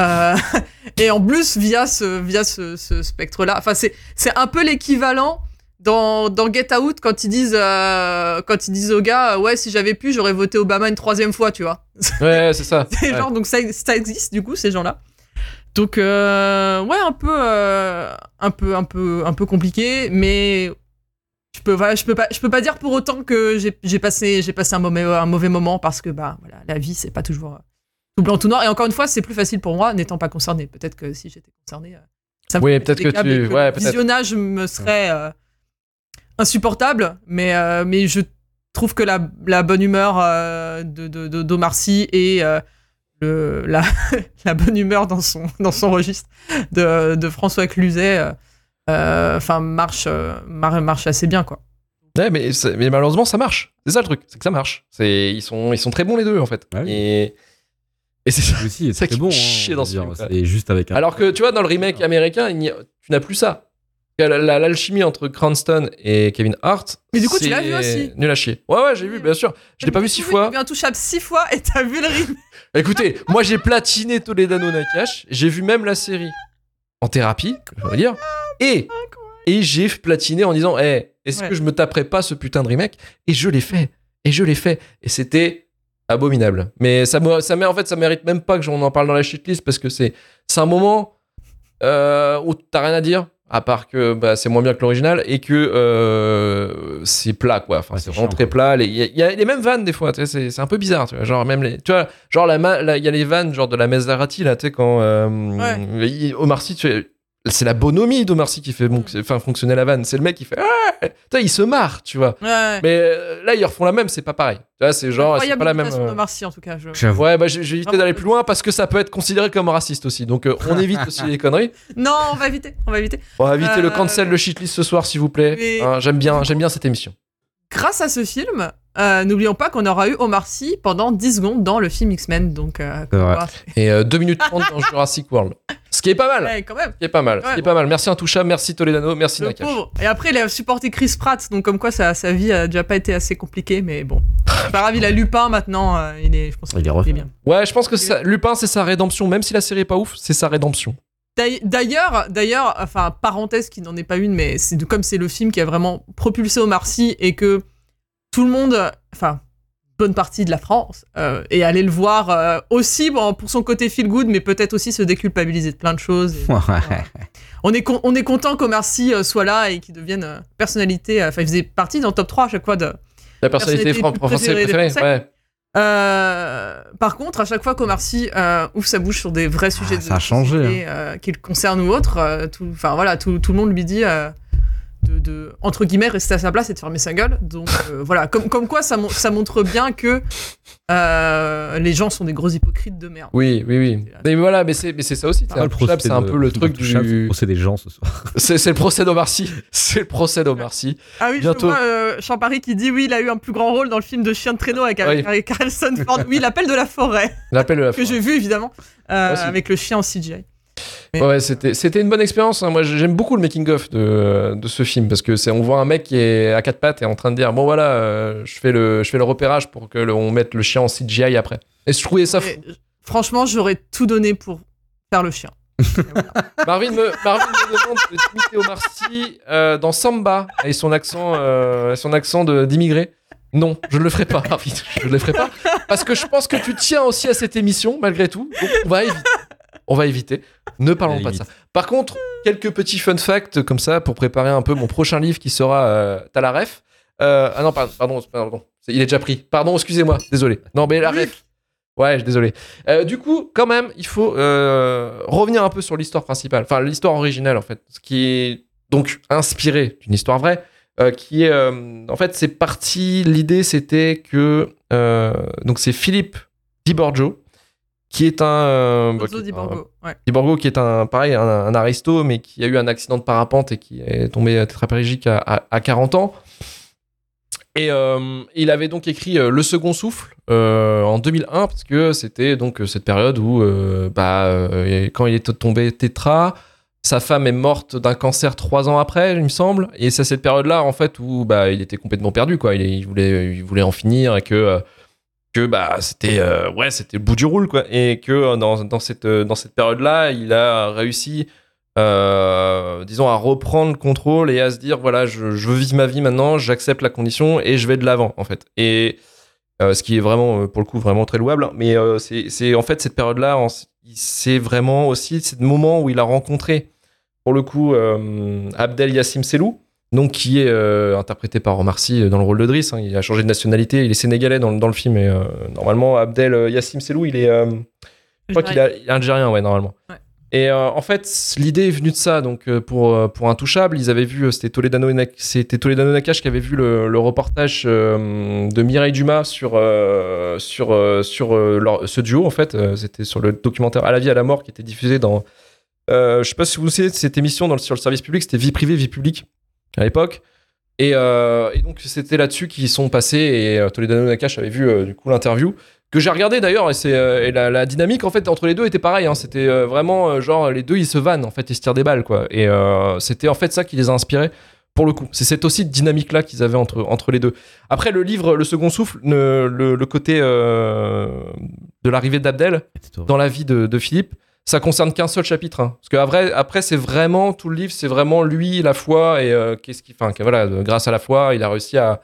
Euh, et en plus via ce via ce, ce spectre là enfin c'est c'est un peu l'équivalent dans, dans Get Out quand ils disent euh, quand ils disent au gars ouais si j'avais pu j'aurais voté Obama une troisième fois tu vois Ouais, c'est ça. c'est Ouais. genre donc ça, ça existe du coup ces gens là donc euh, ouais un peu euh, un peu un peu un peu compliqué mais je peux voilà, je peux pas je peux pas dire pour autant que j'ai j'ai passé j'ai passé un mauvais un mauvais moment parce que bah voilà la vie c'est pas toujours euh, tout blanc tout noir et encore une fois c'est plus facile pour moi n'étant pas concerné peut-être que si j'étais concerné euh, ça me Oui, ferait peut-être que tu- ouais, le visionnage me serait euh, insupportable mais euh, mais je trouve que la, la bonne humeur euh, de, de, de- d'Omar Sy et euh, le, la, la bonne humeur dans son, dans son registre de, de François Cluzet enfin marche, euh, mar- marche assez bien quoi. Ouais, mais, mais malheureusement, ça marche. C'est ça le truc, c'est que ça marche. C'est, ils sont, ils sont très bons les deux en fait. Ah. Et, et c'est ça. aussi est ça qui bon. hein, chie on dans ce dire. film. C'est juste avec un. Alors que tu vois, dans le remake américain, il n'y a- tu n'as plus ça. La- la- L'alchimie entre Cranston et Kevin Hart. Mais du coup, tu l'as vu aussi Nul à chier. Ouais, ouais, j'ai vu, bien sûr. Je l'ai pas vu six fois. Tu vu Intouchable six fois et t'as vu le rythme. Écoutez, moi j'ai platiné Toledano Nakash, j'ai vu même la série en thérapie, je veux dire, et, et j'ai platiné en disant, hey, est-ce Ouais. que je me taperais pas ce putain de remake? Et je l'ai fait, et je l'ai fait, et c'était abominable. Mais ça, ça, en fait, ça mérite même pas que j'en en parle dans la shitlist parce que c'est c'est un moment euh, où t'as rien à dire. À part que bah, c'est moins bien que l'original et que euh, c'est plat quoi. Enfin, Ouais, c'est vraiment très plat. Les- Il y, a- il y a les mêmes vannes des fois. C'est un peu bizarre. Tu vois, genre même les, tu vois, genre la ma- la- il y a les vannes genre de la Maserati là. Tu sais quand euh, il- Omar Sy, tu sais, c'est la bonhomie d'Omar Sy qui fait enfin fonctionner la vanne. C'est le mec qui fait, ah Putain, il se marre, tu vois. Ouais. Mais euh, là ils refont la même. C'est pas pareil. Tu vois, c'est genre c'est pas la même. imitation euh, d'Omar Sy, en tout cas. Je... Ouais, bah j'ai évité d'aller plus loin parce que ça peut être considéré comme raciste aussi. Donc euh, on évite aussi les conneries. Non, on va éviter. On va éviter. On va éviter le Euh, cancel, le shitlist ce soir, s'il vous plaît. mais- Hein, j'aime bien, j'aime bien cette émission. Grâce à ce film, euh, n'oublions pas qu'on aura eu Omar Sy pendant 10 secondes dans le film X-Men. Donc, euh. Et euh, 2 minutes 30 dans Jurassic World. Ce qui est pas mal. Ouais, quand même. Ce qui est pas mal. Ce Ouais. qui est pas mal. Merci Intouchable, merci Toledano, merci Le Nakash. pauvre. Et après, il a supporté Chris Pratt, donc comme quoi sa, sa vie a déjà pas été assez compliquée, mais bon. C'est pas grave, il a Lupin maintenant, euh, il est, je pense Il est bien. Ouais, je pense que ça- Lupin, c'est sa rédemption. Même si la série est pas ouf, c'est sa rédemption. D'ail- D'ailleurs, d'ailleurs, enfin, parenthèse qui n'en est pas une, mais c'est comme c'est le film qui a vraiment propulsé Omar Sy et que tout le monde, enfin, bonne partie de la France, euh, est allé le voir euh, aussi bon, pour son côté feel good, mais peut-être aussi se déculpabiliser de plein de choses. Et- Ouais. on est, con- on est content qu'Omar Sy euh, soit là et qu'il devienne euh, personnalité. Enfin, il faisait partie dans le top 3 à chaque fois de. La personnalité Personnalité fran- plus française préférée. Ouais. Euh, par contre, à chaque fois qu'Omar Sy euh, ouvre sa bouche sur des vrais sujets de ça a changé, société, euh, qui le concernent ou autres, euh, tout, enfin voilà, tout, tout le monde lui dit euh, de, de, entre guillemets rester à sa place et de fermer sa gueule. Donc euh, voilà, comme, comme quoi ça, ça montre bien que euh, les gens sont des gros hypocrites de merde. Oui, oui, oui. Mais voilà, mais c'est, mais c'est ça aussi. C'est un de- peu le truc c'est le du. procès des gens ce soir. C'est, le procès d'Omar Sy. C'est le procès d'Omar Sy. Ah oui, Bientôt. je vois euh, Champari qui dit oui, il a eu un plus grand rôle dans le film de Chien de traîneau avec, Oui. avec Harrelson Ford. Oui, l'appel de la forêt. L'appel de la que forêt. j'ai vu évidemment euh, avec le chien en CGI. Ouais, c'était c'était une bonne expérience. hein. Moi, j'aime beaucoup le making of de, de ce film parce que c'est on voit un mec qui est à quatre pattes et en train de dire bon voilà, euh, je fais le je fais le repérage pour que le- on mette le chien en CGI après. Et je trouvais ça fou. Et, euh, franchement, j'aurais tout donné pour faire le chien. Marvin me, Marvin me demande de imiter Omar Sy euh, dans Samba et son accent, euh, son accent de- d'immigré. Non, je ne le ferai pas, Marvin. Je ne le ferai pas parce que je pense que tu tiens aussi à cette émission malgré tout. Donc on va éviter. On va éviter. Ne parlons pas de ça. Par contre, quelques petits fun facts comme ça pour préparer un peu mon prochain livre qui sera euh, T'as la ref. Euh, ah non, pardon, pardon, il est déjà pris. Pardon, excusez-moi, désolé. Non, mais la ref. Ouais, désolé. Euh, du coup, quand même, il faut euh, revenir un peu sur l'histoire principale, enfin l'histoire originale en fait, ce qui est donc inspiré d'une histoire vraie, euh, qui est euh, en fait c'est parti. L'idée c'était que euh, donc c'est Philippe Di Borgio qui est un euh, bah, di un- Borgo. Ouais. Di Borgo qui est un pareil un, un aristo mais qui a eu un accident de parapente et qui est tombé tétraplégique à, à, à 40 ans. Et euh, il avait donc écrit euh, Le Second Souffle euh, en 2001 parce que c'était donc euh, cette période où euh, bah, euh, quand il est tombé tétra, sa femme est morte d'un cancer trois ans après, il me semble. Et c'est cette période-là en fait où bah, il était complètement perdu quoi. Il, il voulait il voulait en finir et que euh, que bah c'était euh, ouais c'était le bout du roule quoi. Et que euh, dans, dans cette euh, dans cette période-là il a réussi disons à reprendre le contrôle et à se dire voilà je, je ma vie maintenant j'accepte la condition et je vais de l'avant en fait. Et ce qui est vraiment pour le coup vraiment très louable mais euh, c'est c'est en fait cette période là c'est vraiment aussi ce moment où il a rencontré pour le coup Abdel Yassim Selou donc qui est euh, interprété par Omar Sy euh, dans le rôle de Driss hein. il a changé de nationalité il est sénégalais dans, le- dans le film et euh, normalement Abdel Yassim Selou il est euh, je crois qu'il est algérien, ouais, normalement. Ouais. Et en fait, l'idée est venue de ça. Donc, pour, pour Intouchable, ils avaient vu, c'était Toledano, c'était Toledano Nakash qui avait vu le, le reportage de Mireille Dumas sur, sur, sur leur- ce duo, en fait. C'était sur le documentaire À la vie, à la mort qui était diffusé dans. Je sais pas si vous savez, cette émission dans le- sur le service public, c'était Vie privée, vie publique à l'époque. Et, euh, et donc, c'était là-dessus qu'ils sont passés. Et euh, Toledano Nakash avait vu, euh, du coup, l'interview que j'ai regardé d'ailleurs et c'est euh, et la, la dynamique en fait entre les deux était pareil hein. c'était vraiment genre les deux ils se vannent en fait ils se tirent des balles quoi et c'était en fait ça qui les a inspirés pour le coup c'est cette aussi dynamique là qu'ils avaient entre entre les deux après le livre le second souffle le, le côté de l'arrivée d'Abdel dans la vie de, de Philippe ça concerne qu'un seul chapitre hein. parce que après, c'est vraiment tout le livre c'est vraiment lui la foi et euh, qu'est-ce qui enfin voilà euh, grâce à la foi il a réussi à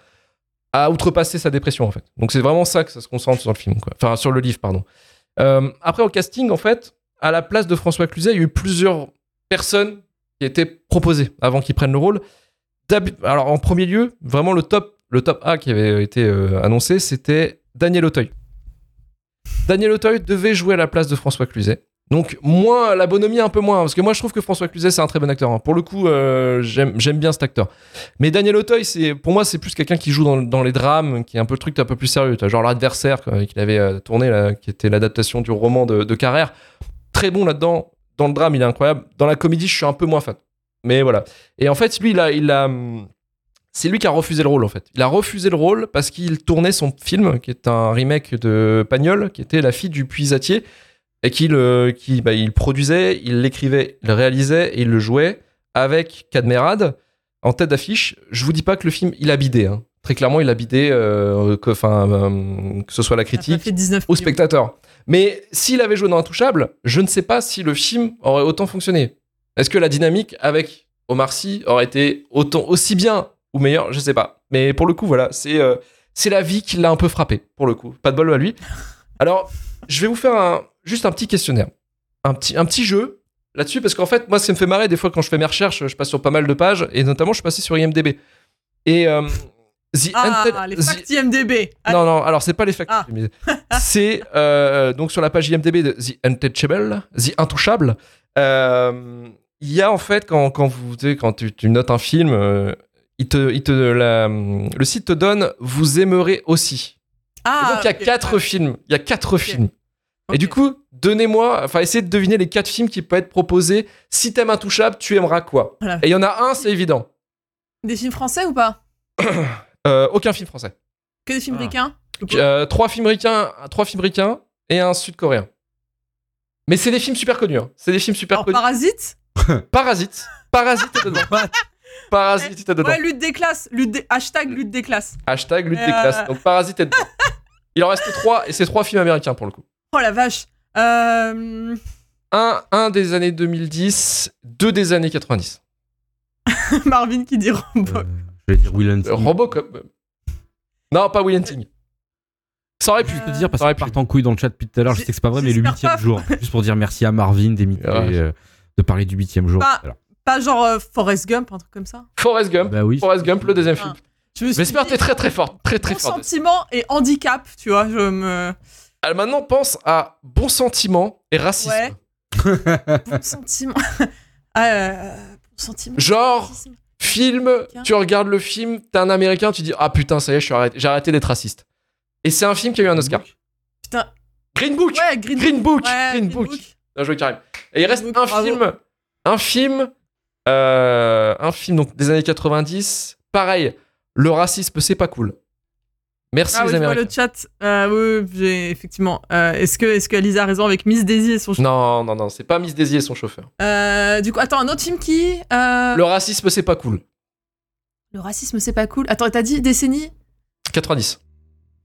à outrepasser sa dépression en fait. Donc c'est vraiment ça que ça se concentre sur le film. Enfin sur le livre, pardon. Euh, après au casting, en fait, à la place de François Cluzet, il y a eu plusieurs personnes qui étaient proposées avant qu'il prenne le rôle. Alors en premier lieu, vraiment le top, le top A qui avait été annoncé, c'était Daniel Auteuil. Daniel Auteuil devait jouer à la place de François Cluzet. Donc moins la bonhomie un peu moins parce que moi je trouve que François Cluzet c'est un très bon acteur. hein. Pour le coup euh, j'aime bien cet acteur. Mais Daniel Auteuil pour moi c'est plus quelqu'un qui joue dans, dans les drames, qui est un peu le truc un peu plus sérieux. Vois, genre l'adversaire qu'il avait euh, tourné là, qui était l'adaptation du roman de, Carrère. Très bon là-dedans. Dans le drame il est incroyable. Dans la comédie je suis un peu moins fan. Mais voilà. Et en fait lui il a il a c'est lui qui a refusé le rôle en fait. Il a refusé le rôle parce qu'il tournait son film qui est un remake de Pagnol qui était La fille du puisatier et qu'il euh, bah, il produisait, il l'écrivait, il le réalisait et il le jouait avec Cadmerade en tête d'affiche. Je vous dis pas que le film il a bidé. hein. Très clairement, il a bidé, euh, que, euh, que ce soit la critique fait 19 au millions. spectateur. Mais s'il avait joué dans Intouchable, je ne sais pas si le film aurait autant fonctionné. Est-ce que la dynamique avec Omar Sy aurait été autant aussi bien ou meilleure? Je sais pas. Mais pour le coup, voilà, c'est euh, c'est la vie qui l'a un peu frappé. Pour le coup, pas de bol à lui. Alors, je vais vous faire un, juste un petit questionnaire, un petit un petit jeu là-dessus parce qu'en fait, moi, ça me fait marrer des fois quand je fais mes recherches, je passe sur pas mal de pages et notamment, je suis passé sur IMDb. Et euh, The Ah, Untel- les The- facts IMDB. Non, non, alors c'est pas les facts. Ah. c'est euh, donc sur la page IMDB de The Untouchable, The Intouchable. euh, Il y a en fait, quand, quand, vous, tu sais, quand tu, tu notes un film, il te, il te, la- le site te donne Vous aimerez aussi. Et Ah, donc il y a ok. quatre films. Il y a quatre films. Et du coup, donnez-moi, enfin, essayez de deviner les quatre films qui peuvent être proposés. Si t'aimes Intouchable, tu aimeras quoi? Voilà. Et il y en a un, c'est évident. Des films français ou pas? Euh, aucun film français. Que des films Ah. ricains? Euh, trois films ricains, trois films ricains et un sud-coréen. Mais c'est des films super connus. hein. C'est des films super Alors, connus. Parasite? Parasite. Parasite est dedans. Parasite est dedans. Ouais, lutte des classes. Lutte des... Hashtag lutte des classes. Hashtag lutte des Euh. classes. Donc Parasite est dedans. Il en reste trois et c'est trois films américains pour le coup. Oh la vache. Euh... Un, un des années 2010, deux des années 90. Marvin qui dit Rambo. Euh, je vais dire Will Hunting. Euh, Robocop. Non, pas Will Hunting. Ça aurait pu. Je peux te dire parce Ça aurait qu'ils partent en couille dans le chat depuis tout à l'heure. Je sais que c'est pas vrai, mais le huitième jour. Juste pour dire merci à Marvin d'imiter, Ouais. euh, de parler du huitième jour. Pas- genre euh, Forrest Gump, un truc comme ça. Forrest Gump. Bah oui. Forrest Gump, le deuxième film. Ah. Suis J'espère que t'es très très fort. Très très bon fort. sentiment et handicap, tu vois. Je me. Alors maintenant, pense à bon sentiment et racisme. Ouais. Bon sentiment. Euh, bon sentiment. Genre, racisme. film, tu regardes le film, t'es un américain, tu dis Ah putain, ça y est, je suis arrêté- j'ai arrêté d'être raciste. Et c'est un film qui a eu un Oscar. Putain. Green Book Ouais, Green, Green Book Ouais, Green Green Book. Book. Joué, Karim. Et il reste Book, un bravo. film. Un film. euh, un film donc, des années 90. Pareil, le racisme, c'est pas cool. Merci Ah les oui, je vois Américains. le chat. Euh, oui, oui, j'ai effectivement. Euh, est-ce que, est-ce que Lisa a raison avec Miss Daisy et son chien Non, non, non, c'est pas Miss Daisy et son chauffeur. Euh, Du coup, attends, un autre film qui euh, Le racisme, c'est pas cool. Le racisme, c'est pas cool. Attends, t'as dit décennie? 90.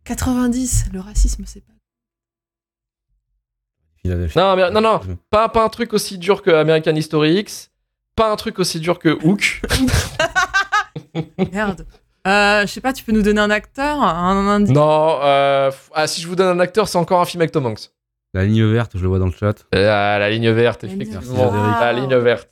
90. Le racisme, c'est pas. Philadelphie. Non, mais- non, non. Pas, pas un truc aussi dur que American History X. Pas un truc aussi dur que Hook. Merde. Euh, je sais pas, tu peux nous donner un acteur, un indice. non, euh, ah, si je vous donne un acteur, c'est encore un film avec Tom Hanks. La ligne verte, je le vois dans le chat. Ah, la ligne verte, effectivement. La ligne verte.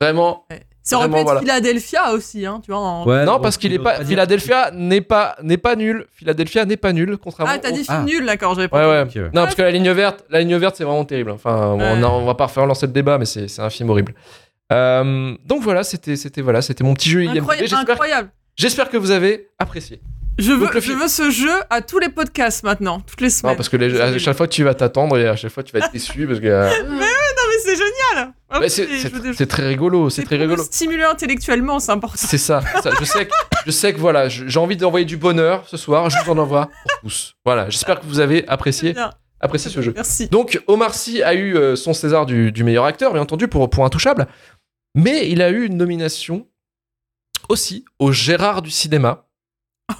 Vraiment. Ça aurait pu voilà. Philadelphia aussi, hein, tu vois. en- Ouais, non, parce qu'il est pas. Philadelphia n'est pas, n'est pas nul. Philadelphia n'est pas nul, contrairement. Ah, t'as au- dit film Ah. nul, d'accord, j'avais pas. ouais. Ouais. Non, parce que la ligne verte, la ligne verte, c'est vraiment terrible. Enfin, Ouais. on, a- on va pas refaire lancer le débat, mais c'est c'est un film horrible. Euh, donc voilà, c'était c'était voilà, c'était mon petit jeu. Incroyable. Incroyable. J'espère que vous avez apprécié. Je veux, je ce jeu à tous les podcasts maintenant, toutes les semaines. Non, parce que les- à chaque fois tu vas t'attendre et à chaque fois tu vas être déçu parce que euh, Non, mais c'est génial. Ouais, c'est très rigolo, c'est très rigolo. Stimuler intellectuellement, c'est important. C'est ça, ça. Je sais que je sais que voilà, j'ai envie d'envoyer du bonheur ce soir. Je vous en envoie pour tous. Voilà, j'espère que vous avez apprécié apprécié ce jeu. Merci. Donc Omar Sy a eu euh, son César du, du meilleur acteur, bien entendu, pour, pour Intouchable. Mais il a eu une nomination aussi au Gérard du cinéma.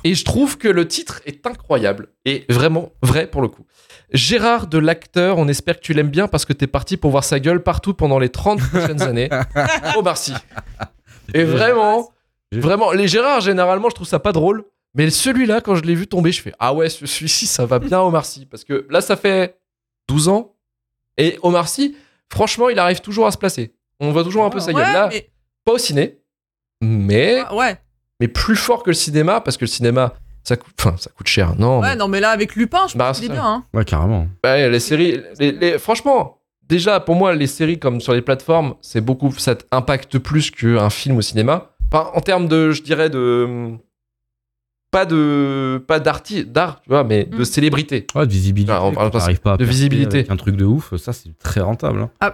Et je trouve que le titre est incroyable et vraiment vrai pour le coup. Gérard de l'acteur, on espère que tu l'aimes bien parce que t'es parti pour voir sa gueule partout pendant les 30 prochaines années. Omar Sy. Et vraiment, vraiment, les Gérards, généralement, je trouve ça pas drôle. Mais celui-là, quand je l'ai vu tomber, je fais Ah ouais, ce- celui-ci, ça va bien Omar Sy. Parce que là, ça fait 12 ans. Et Omar Sy, franchement, il arrive toujours à se placer. On voit toujours un peu sa gueule. Ouais, Là, mais- pas au ciné, mais, ouais. mais plus fort que le cinéma, parce que le cinéma, ça coûte, enfin, ça coûte cher. Non, Ouais, mais- non, mais là, avec Lupin, je Bah, pense qu'il est c'est bien. Hein. Ouais, carrément. Ouais, les séries, les- les- franchement, déjà pour moi, les séries comme sur les plateformes, c'est beaucoup, ça impacte plus qu'un film au cinéma. Enfin, en termes de, je dirais de, pas de, pas d'art, tu vois, mais de Mm. célébrité. Ouais, de visibilité. Ah, on parle pas t'arrives pas à de percer visibilité. avec Un truc de ouf, ça c'est très rentable. hein. C'est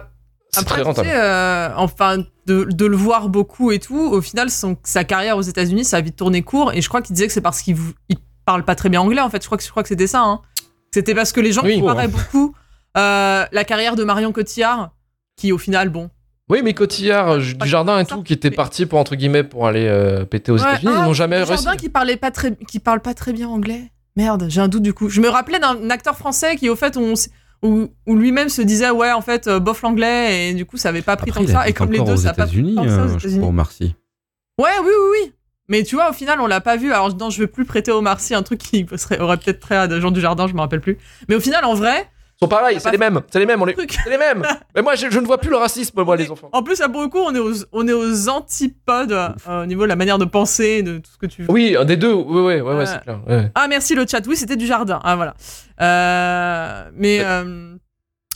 Après, très tu sais, euh, enfin, de, de le voir beaucoup et tout, au final, son- sa carrière aux États-Unis, ça a vite tourné court. Et je crois qu'il disait que c'est parce qu'il il parle pas très bien anglais, en fait. Je crois que, je crois que c'était ça. Hein. C'était parce que les gens Oui. comparaient beaucoup euh, la carrière de Marion Cotillard, qui au final, bon. Oui, mais Cotillard, du jardin et ça, tout, qui étaient mais- partis pour entre guillemets pour aller euh, péter aux Ouais, États-Unis, ah, ils n'ont jamais réussi. Jardin qui parlait pas très, qui parle pas très bien anglais. Merde, j'ai un doute du coup. Je me rappelais d'un acteur français qui, au fait, on, où, où lui-même se disait ouais, en fait, euh, bof l'anglais et du coup, ça avait pas pris Après, tant que ça. Et comme les deux, ça a pas pris tant que ça aux euh, États-Unis. Marcy. Ouais, oui, oui, oui. Mais tu vois, au final, on l'a pas vu. Alors, non, je veux plus prêter au Marcy un truc qui serait, aurait peut-être trait à des gens du jardin, je me rappelle plus. Mais au final, en vrai, sont pareils, c'est les mêmes, c'est les mêmes, on truc. c'est les mêmes. mais moi, je, je ne vois plus le racisme, moi, les enfants. En plus, à beaucoup, on est aux, on est aux antipodes euh, au niveau de la manière de penser, de tout ce que tu veux. Oui, un des deux, oui, oui, ouais, ouais, Ouais. c'est clair. ouais. Ah, merci le chat. Oui, c'était du jardin. Ah, voilà. Euh, mais, euh,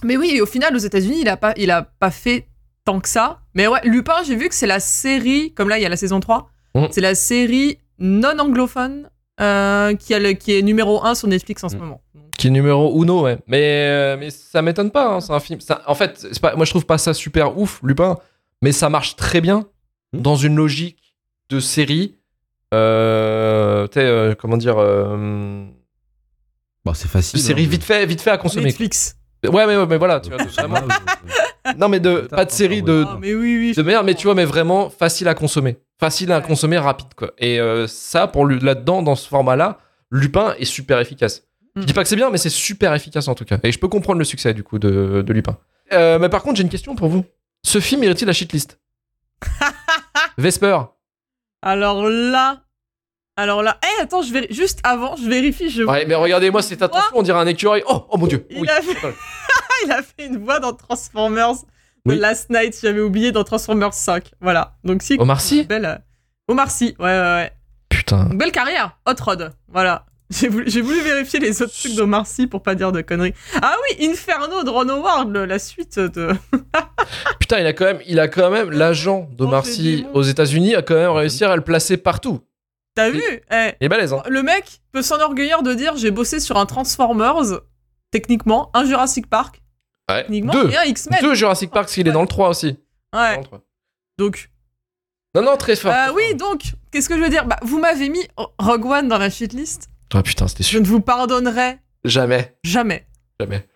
mais oui, au final, aux États-Unis, il a pas, il a pas fait tant que ça. Mais ouais, Lupin, j'ai vu que c'est la série, comme là, il y a la saison 3, Mhm. c'est la série non anglophone euh, qui, a le- qui est numéro 1 sur Netflix en ce Mhm. moment. Donc, Qui est numéro uno, ouais. Mais, euh, mais ça m'étonne pas, hein, c'est un film. ça- en fait, c'est pas, moi, je trouve pas ça super ouf, Lupin, mais ça marche très bien Hmm. dans une logique de série. Euh, euh, comment dire, euh, Bon, c'est de facile. série hein. vite fait, vite fait à consommer. Netflix. Ouais, mais, mais voilà, tu vois, vraiment. Non, mais de, pas de série de, Ah, mais oui, oui. de merde, mais tu vois, mais vraiment facile à consommer. Facile à Ouais. consommer, rapide, quoi. Et euh, ça, pour là-dedans, dans ce format-là, Lupin est super efficace. Je dis pas que c'est bien, mais c'est super efficace en tout cas. Et je peux comprendre le succès, du coup, de, de Lupin. Euh, mais par contre, j'ai une question pour vous. Ce film mérite-t-il la shitlist Vesper Alors là. Alors là. Eh, attends, je juste avant, je vérifie. Je... Ouais, mais regardez-moi cette attention, on dirait un écureuil. Oh, oh mon dieu. Il a fait- Il a fait une voix dans Transformers. Oui. The Last Night, j'avais oublié dans Transformers 5. Voilà. Donc si. Omar Sy Belle. euh, Omar Sy, ouais, ouais, ouais. Putain. Belle carrière. Hot Rod. Voilà. J'ai voulu, j'ai voulu vérifier les autres trucs d'Omar Sy pour pas dire de conneries. Ah oui, Inferno de Ron Howard, le- la suite de. Putain, il a quand même, il a quand même l'agent de Oh, mon- aux États-Unis a quand même réussi à le placer partout. T'as vu? Eh, Il est balèze, hein. Le mec peut s'enorgueillir de dire j'ai bossé sur un Transformers, techniquement, un Jurassic Park, Ouais. techniquement, Deux. et un X-Men. Deux Jurassic Park, parce qu'il est dans le 3 aussi. Dans Ouais. le 3. Donc, Non, non, très fort. euh, très oui, donc, qu'est-ce que je veux dire? Bah, vous m'avez mis Rogue One dans la shitlist. Ah, putain, c'était Je sûr. ne vous pardonnerai Jamais. jamais, Jamais.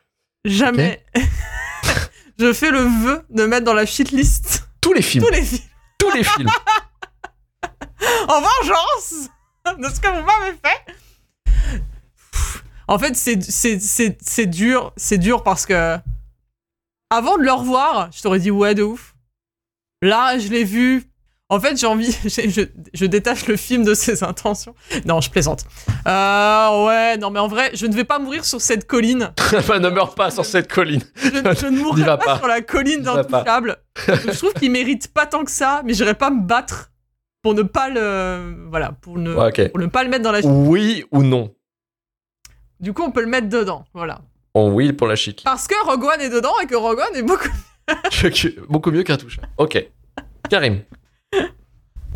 jamais. je fais le vœu de mettre dans la shitlist Tous les films. tous les films Tous les films. en vengeance de ce que vous m'avez fait. En fait, c'est c'est- c'est- c'est dur, c'est dur parce que avant de le revoir, je t'aurais dit ouais de ouf. Là, je l'ai vu. En fait, j'ai envie, je, je détache le film de ses intentions. Non, je plaisante. Euh, ouais, non, mais en vrai, je ne vais pas mourir sur cette colline. Bah, ne meurs pas sur cette colline. Je, je ne mourrai pas, pas. sur la colline d'intouchable. je trouve qu'il mérite pas tant que ça, mais j'irai pas me battre pour ne pas le, voilà, pour ne, Ouais, ok. pour ne pas le mettre dans la. Oui ou non? Du coup, on peut le mettre dedans, voilà. En oui pour la chic. Parce que Rogue One est dedans et que Rogue One est beaucoup. Beaucoup mieux qu'un touche. Ok. Karim.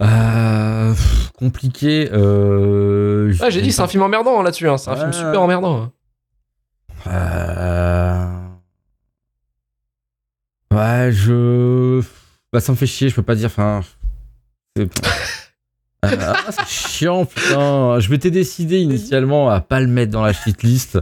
Euh, pff, compliqué. Euh, Ah, j'ai dit, c'est un film emmerdant hein, là-dessus. hein. C'est un film Ouais. super emmerdant. hein. Euh... Ouais, je. Bah, ça me fait chier, je peux pas dire. Enfin. c'est- Ah, c'est chiant, putain. Je m'étais décidé initialement à pas le mettre dans la shitlist.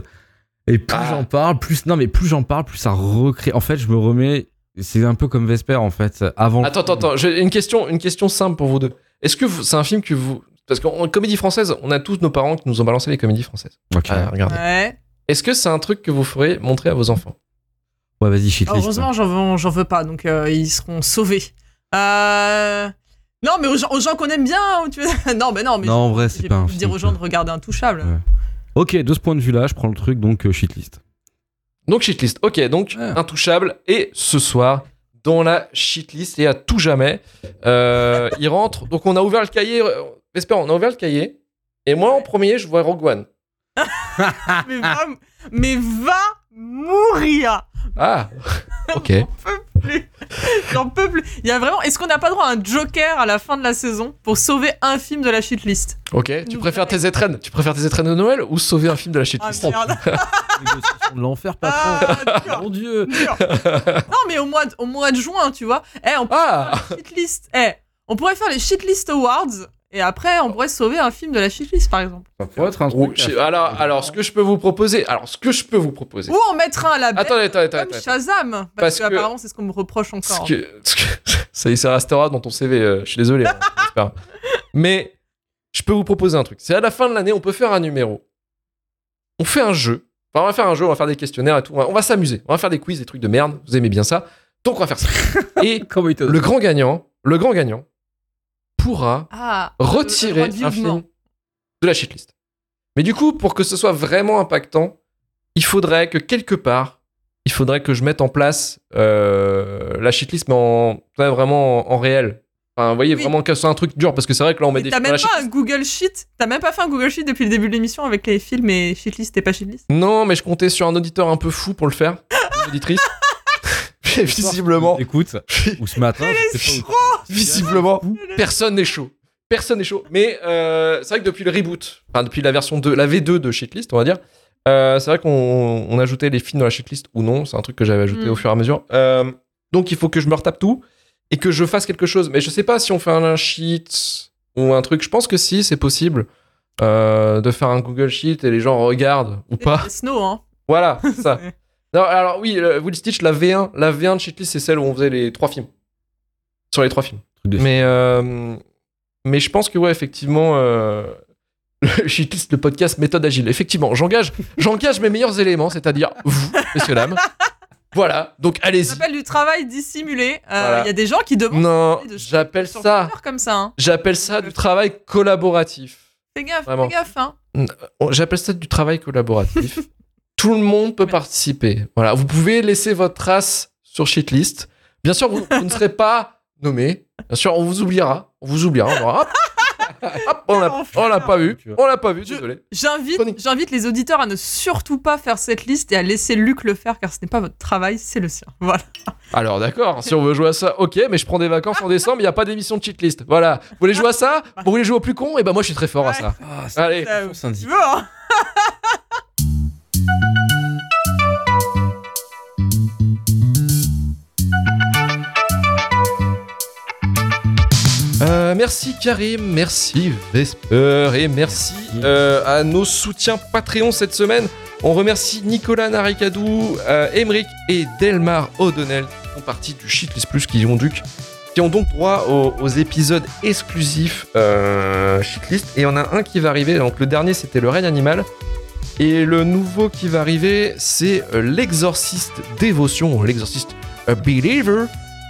Et plus Ah. j'en parle, plus. Non, mais plus j'en parle, plus ça recrée. En fait, je me remets. C'est un peu comme Vesper, en fait. Avant. Attends, attends, attends. J'ai une question, une question simple pour vous deux. Est-ce que vous- c'est un film que vous. Parce qu'en comédie française, on a tous nos parents qui nous ont balancé les comédies françaises. Ok. Ah, regardez. Ouais. Est-ce que c'est un truc que vous ferez montrer à vos enfants? Ouais, vas-y, shitlist. Heureusement, j'en veux, j'en veux pas, donc euh, ils seront sauvés. Euh... Non, mais aux gens, aux gens qu'on aime bien, tu veux... non, mais non, mais Non, en vrai, c'est pas un dire film, aux gens de regarder Intouchable. Ouais. Ok, de ce point de vue-là, je prends le truc, donc euh, shitlist. Donc shitlist. Ok, donc Ouais. intouchable. Et ce soir, dans la shitlist et à tout jamais, euh, il rentre. Donc on a ouvert le cahier. euh, Vesper, on a ouvert le cahier. Et moi, en premier, je vois Rogue One. mais, va, mais va mourir Ah, ok. J'en peux plus. J'en peux plus. Il y a vraiment. Est-ce qu'on n'a pas droit à un Joker à la fin de la saison pour sauver un film de la shitlist? Ok, tu préfères tes étrennes Tu préfères tes étrennes de Noël ou sauver un film de la Ah shitlist? de l'enfer, patron. Ah, Mon dieu. dur. Non, mais au mois, de, au mois de juin, tu vois. Eh, on pourrait Ah faire les shitlist. Eh, on pourrait faire les shitlist awards et après on pourrait sauver un film de la shitlist par exemple. Ça pourrait être un truc. alors, alors, ce que je peux vous proposer, alors ce que je peux vous proposer, Ou on mettra un label attendez, attendez, attendez, comme attendez. Shazam parce, Parce que, que- apparemment c'est ce qu'on me reproche Ce encore. que, ce que- ça, y est, ça restera dans ton CV. euh, je suis désolé, hein, j'espère. Mais je peux vous proposer un truc. C'est à la fin de l'année, on peut faire un numéro. On fait un jeu. Enfin, on va faire un jeu, on va faire des questionnaires et tout. On va, on va s'amuser. On va faire des quiz, des trucs de merde. Vous aimez bien ça. Donc on va faire ça. Et le grand gagnant, le grand gagnant pourra Ah, retirer un film de la shitlist. Mais du coup, pour que ce soit vraiment impactant, il faudrait que quelque part, il faudrait que je mette en place euh, la shitlist, mais en vraiment en, en réel. Enfin, vous voyez, Oui. vraiment que ce soit un truc dur, parce que c'est vrai que là, on met Mais des t'as même pas un. Google Sheet T'as même pas fait un Google Sheet depuis le début de l'émission avec les films et shitlist et pas shitlist Non, mais je comptais sur un auditeur un peu fou pour le faire. Une auditrice. Visiblement, Écoute, ou ce matin, je sais pas où- visiblement, personne n'est chaud. Personne n'est chaud. Mais euh, c'est vrai que depuis le reboot, enfin depuis la version 2, la V2 de Shitlist, on va dire, euh, c'est vrai qu'on on ajoutait les films dans la shitlist ou non. C'est un truc que j'avais ajouté Mm. au fur et à mesure. Euh, donc il faut que je me retape tout et que je fasse quelque chose. Mais je sais pas si on fait un sheet ou un truc. Je pense que si, c'est possible euh, de faire un Google Sheet et les gens regardent ou pas. C'est Snow, hein. Voilà, c'est ça. Non, alors oui, Will Stitch, la V1, la V1 de Shitlist, c'est celle où on faisait les trois films. Sur les trois films. Mais, euh, mais je pense que, ouais, effectivement, euh, le podcast méthode agile. Effectivement, j'engage, j'engage mes meilleurs éléments, c'est-à-dire vous, messieurs, dames. Voilà, donc Ça allez-y. s'appelle du travail dissimulé. Euh, Il Voilà. y a des gens qui demandent Non, de- j'appelle ça, Twitter comme ça. Hein. j'appelle ça du travail collaboratif. Fais gaffe, Vraiment. fais gaffe. Hein. On- J'appelle ça du travail collaboratif. Tout le monde peut Merci. participer. Voilà, vous pouvez laisser votre trace sur Shitlist. Bien sûr, vous, vous ne serez pas nommé. Bien sûr, on vous oubliera. On vous oubliera. On aura, hop, hop, on l'a on l'a pas vu. On l'a pas vu, désolé. J'invite, j'invite les auditeurs à ne surtout pas faire cette liste et à laisser Luc le faire car ce n'est pas votre travail, c'est le sien. Voilà. Alors d'accord, si on veut jouer à ça, ok, mais je prends des vacances en décembre, il n'y a pas d'émission de cheatlist. Voilà. Vous voulez jouer à ça Vous voulez jouer au plus con Et ben moi je suis très fort à ça. Ah, c'est Allez. Euh, un syndic. Merci Karim, merci Vesper et merci euh, à nos soutiens Patreon cette semaine. On remercie Nicolas Naricadou, euh, Emeric et Delmar O'Donnell qui font partie du Shitlist Plus qui ont, donc, qui ont donc droit aux, aux épisodes exclusifs euh, Shitlist. Et on a un qui va arriver, donc le dernier c'était le règne animal. Et le nouveau qui va arriver c'est euh, l'exorciste dévotion, l'exorciste euh, believer.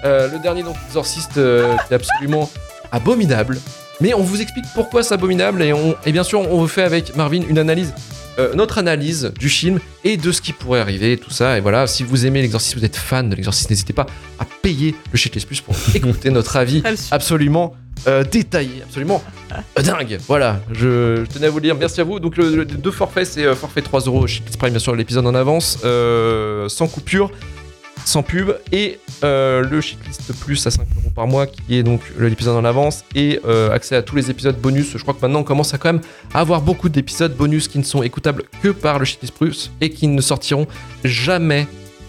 Euh, le dernier donc l'exorciste euh, qui est absolument abominable. Mais on vous explique pourquoi c'est abominable et, on, et bien sûr on vous fait avec Marvin une analyse, euh, notre analyse du film et de ce qui pourrait arriver, tout ça. Et voilà, si vous aimez l'exorciste, vous êtes fan de l'exorciste, n'hésitez pas à payer le Shitlist Plus pour écouter notre avis absolument euh, détaillé, absolument euh, dingue. Voilà, je, je tenais à vous le dire. Merci à vous. Donc, le, le- deux forfaits, c'est euh, forfait 3 euros, Shitlist Prime, bien sûr, l'épisode en avance, sans coupure, sans pub, et euh, le Shitlist Plus à 5 euros par mois, qui est donc l'épisode en avance, et euh, accès à tous les épisodes bonus. Je crois que maintenant, on commence à quand même avoir beaucoup d'épisodes bonus qui ne sont écoutables que par le Shitlist Plus et qui ne sortiront jamais,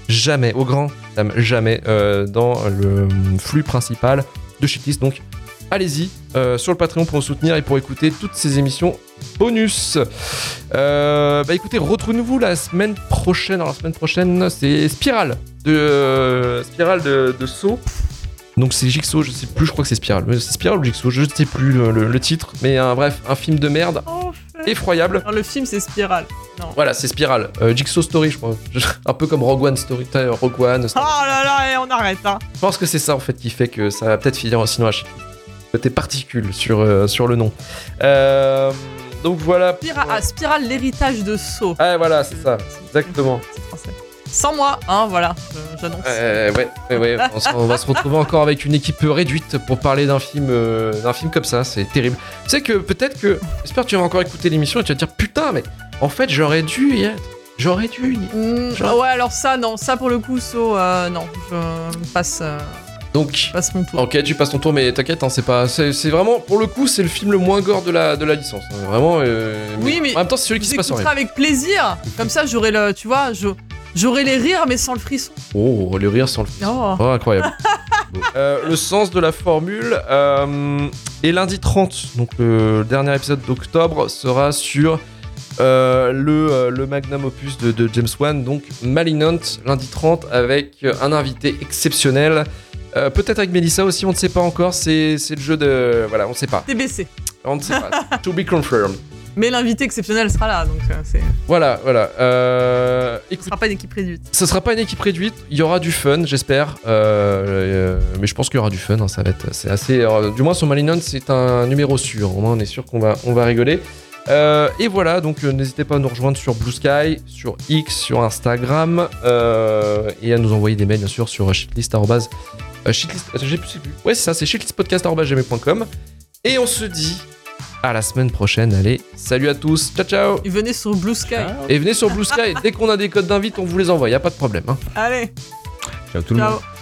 jamais, au grand jamais euh, dans le flux principal de Shitlist. Donc, allez-y sur le Patreon pour nous soutenir et pour écouter toutes ces émissions bonus. Bah écoutez, retrouvez-nous la semaine prochaine. Alors la semaine prochaine, c'est Spirale de euh, Spirale de, de Saw. Donc c'est Jigsaw, je sais plus, je crois que c'est Spirale. Mais C'est Spirale ou Jigsaw, je sais plus le, le- le titre. Mais un, bref, un film de merde Enfer. effroyable. Alors, le film, c'est Spirale. Non. Voilà, c'est Spirale. Euh, Jigsaw Story, je crois. Un peu comme Rogue One Story. T'as Rogue One. Oh là là, et on arrête, hein. Je pense que c'est ça en fait qui fait que ça va peut-être finir sinon à. Côté particules sur, euh, sur le nom. Euh, donc voilà. Spira- ah, Spirale, l'héritage de Saw. Ah voilà, c'est ça, exactement. C'est français. Sans moi, hein, voilà, j'annonce. Euh, ouais, ouais, ouais, on, va se retrouver encore avec une équipe réduite pour parler d'un film, euh, d'un film comme ça, c'est terrible. Tu sais que peut-être que, j'espère que tu vas encore écouter l'émission et tu vas te dire putain, mais en fait j'aurais dû y être, j'aurais dû. y- Mm, genre- ouais, alors ça, non, ça pour le coup, Saw, euh, non, je passe, euh, Donc, passe mon tour. ok, tu passes ton tour, mais t'inquiète, hein, c'est pas, c'est c'est vraiment, pour le coup, c'est le film le moins gore de la, de la licence. hein, Vraiment. Oui, mais en même temps, c'est celui qui se passe en avec plaisir, comme ça j'aurai le, tu vois, je- j'aurai les rires mais sans le frisson. Oh, le rire sans le Oh. Oh, incroyable. Euh, le sens de la formule. euh, et lundi 30, donc le dernier épisode d'octobre, sera sur euh, le, euh, le magnum opus de, de James Wan, donc Malignant, lundi 30, avec un invité exceptionnel. Euh, Peut-être avec Melissa aussi, on ne sait pas encore. C'est c'est le jeu de. Voilà, on ne sait pas. TBC. On ne sait pas. to be confirmed. Mais l'invité exceptionnel sera là, donc euh, c'est, Voilà, voilà. Euh, ce écoute, sera pas une équipe réduite. Ce sera pas une équipe réduite, il y aura du fun, j'espère. Euh, euh, mais je pense qu'il y aura du fun, hein, ça va être c'est assez. du moins sur Malinon, c'est un numéro sûr. Au moins, on est sûr qu'on va, on va rigoler. Euh, et voilà, donc euh, n'hésitez pas à nous rejoindre sur Blue Sky, sur X, sur Instagram, euh, et à nous envoyer des mails bien sûr sur shitlist. shitlist j'ai plus. Ouais, c'est ça, c'est shitlistpodcast.gmail.com. Et on se dit à la semaine prochaine. Allez, salut à tous, ciao ciao. Et venez sur Blue Sky. Et venez sur Blue Sky, dès qu'on a des codes d'invite, on vous les envoie, y a pas de problème. hein. Allez, Ciao tout le monde. ciao.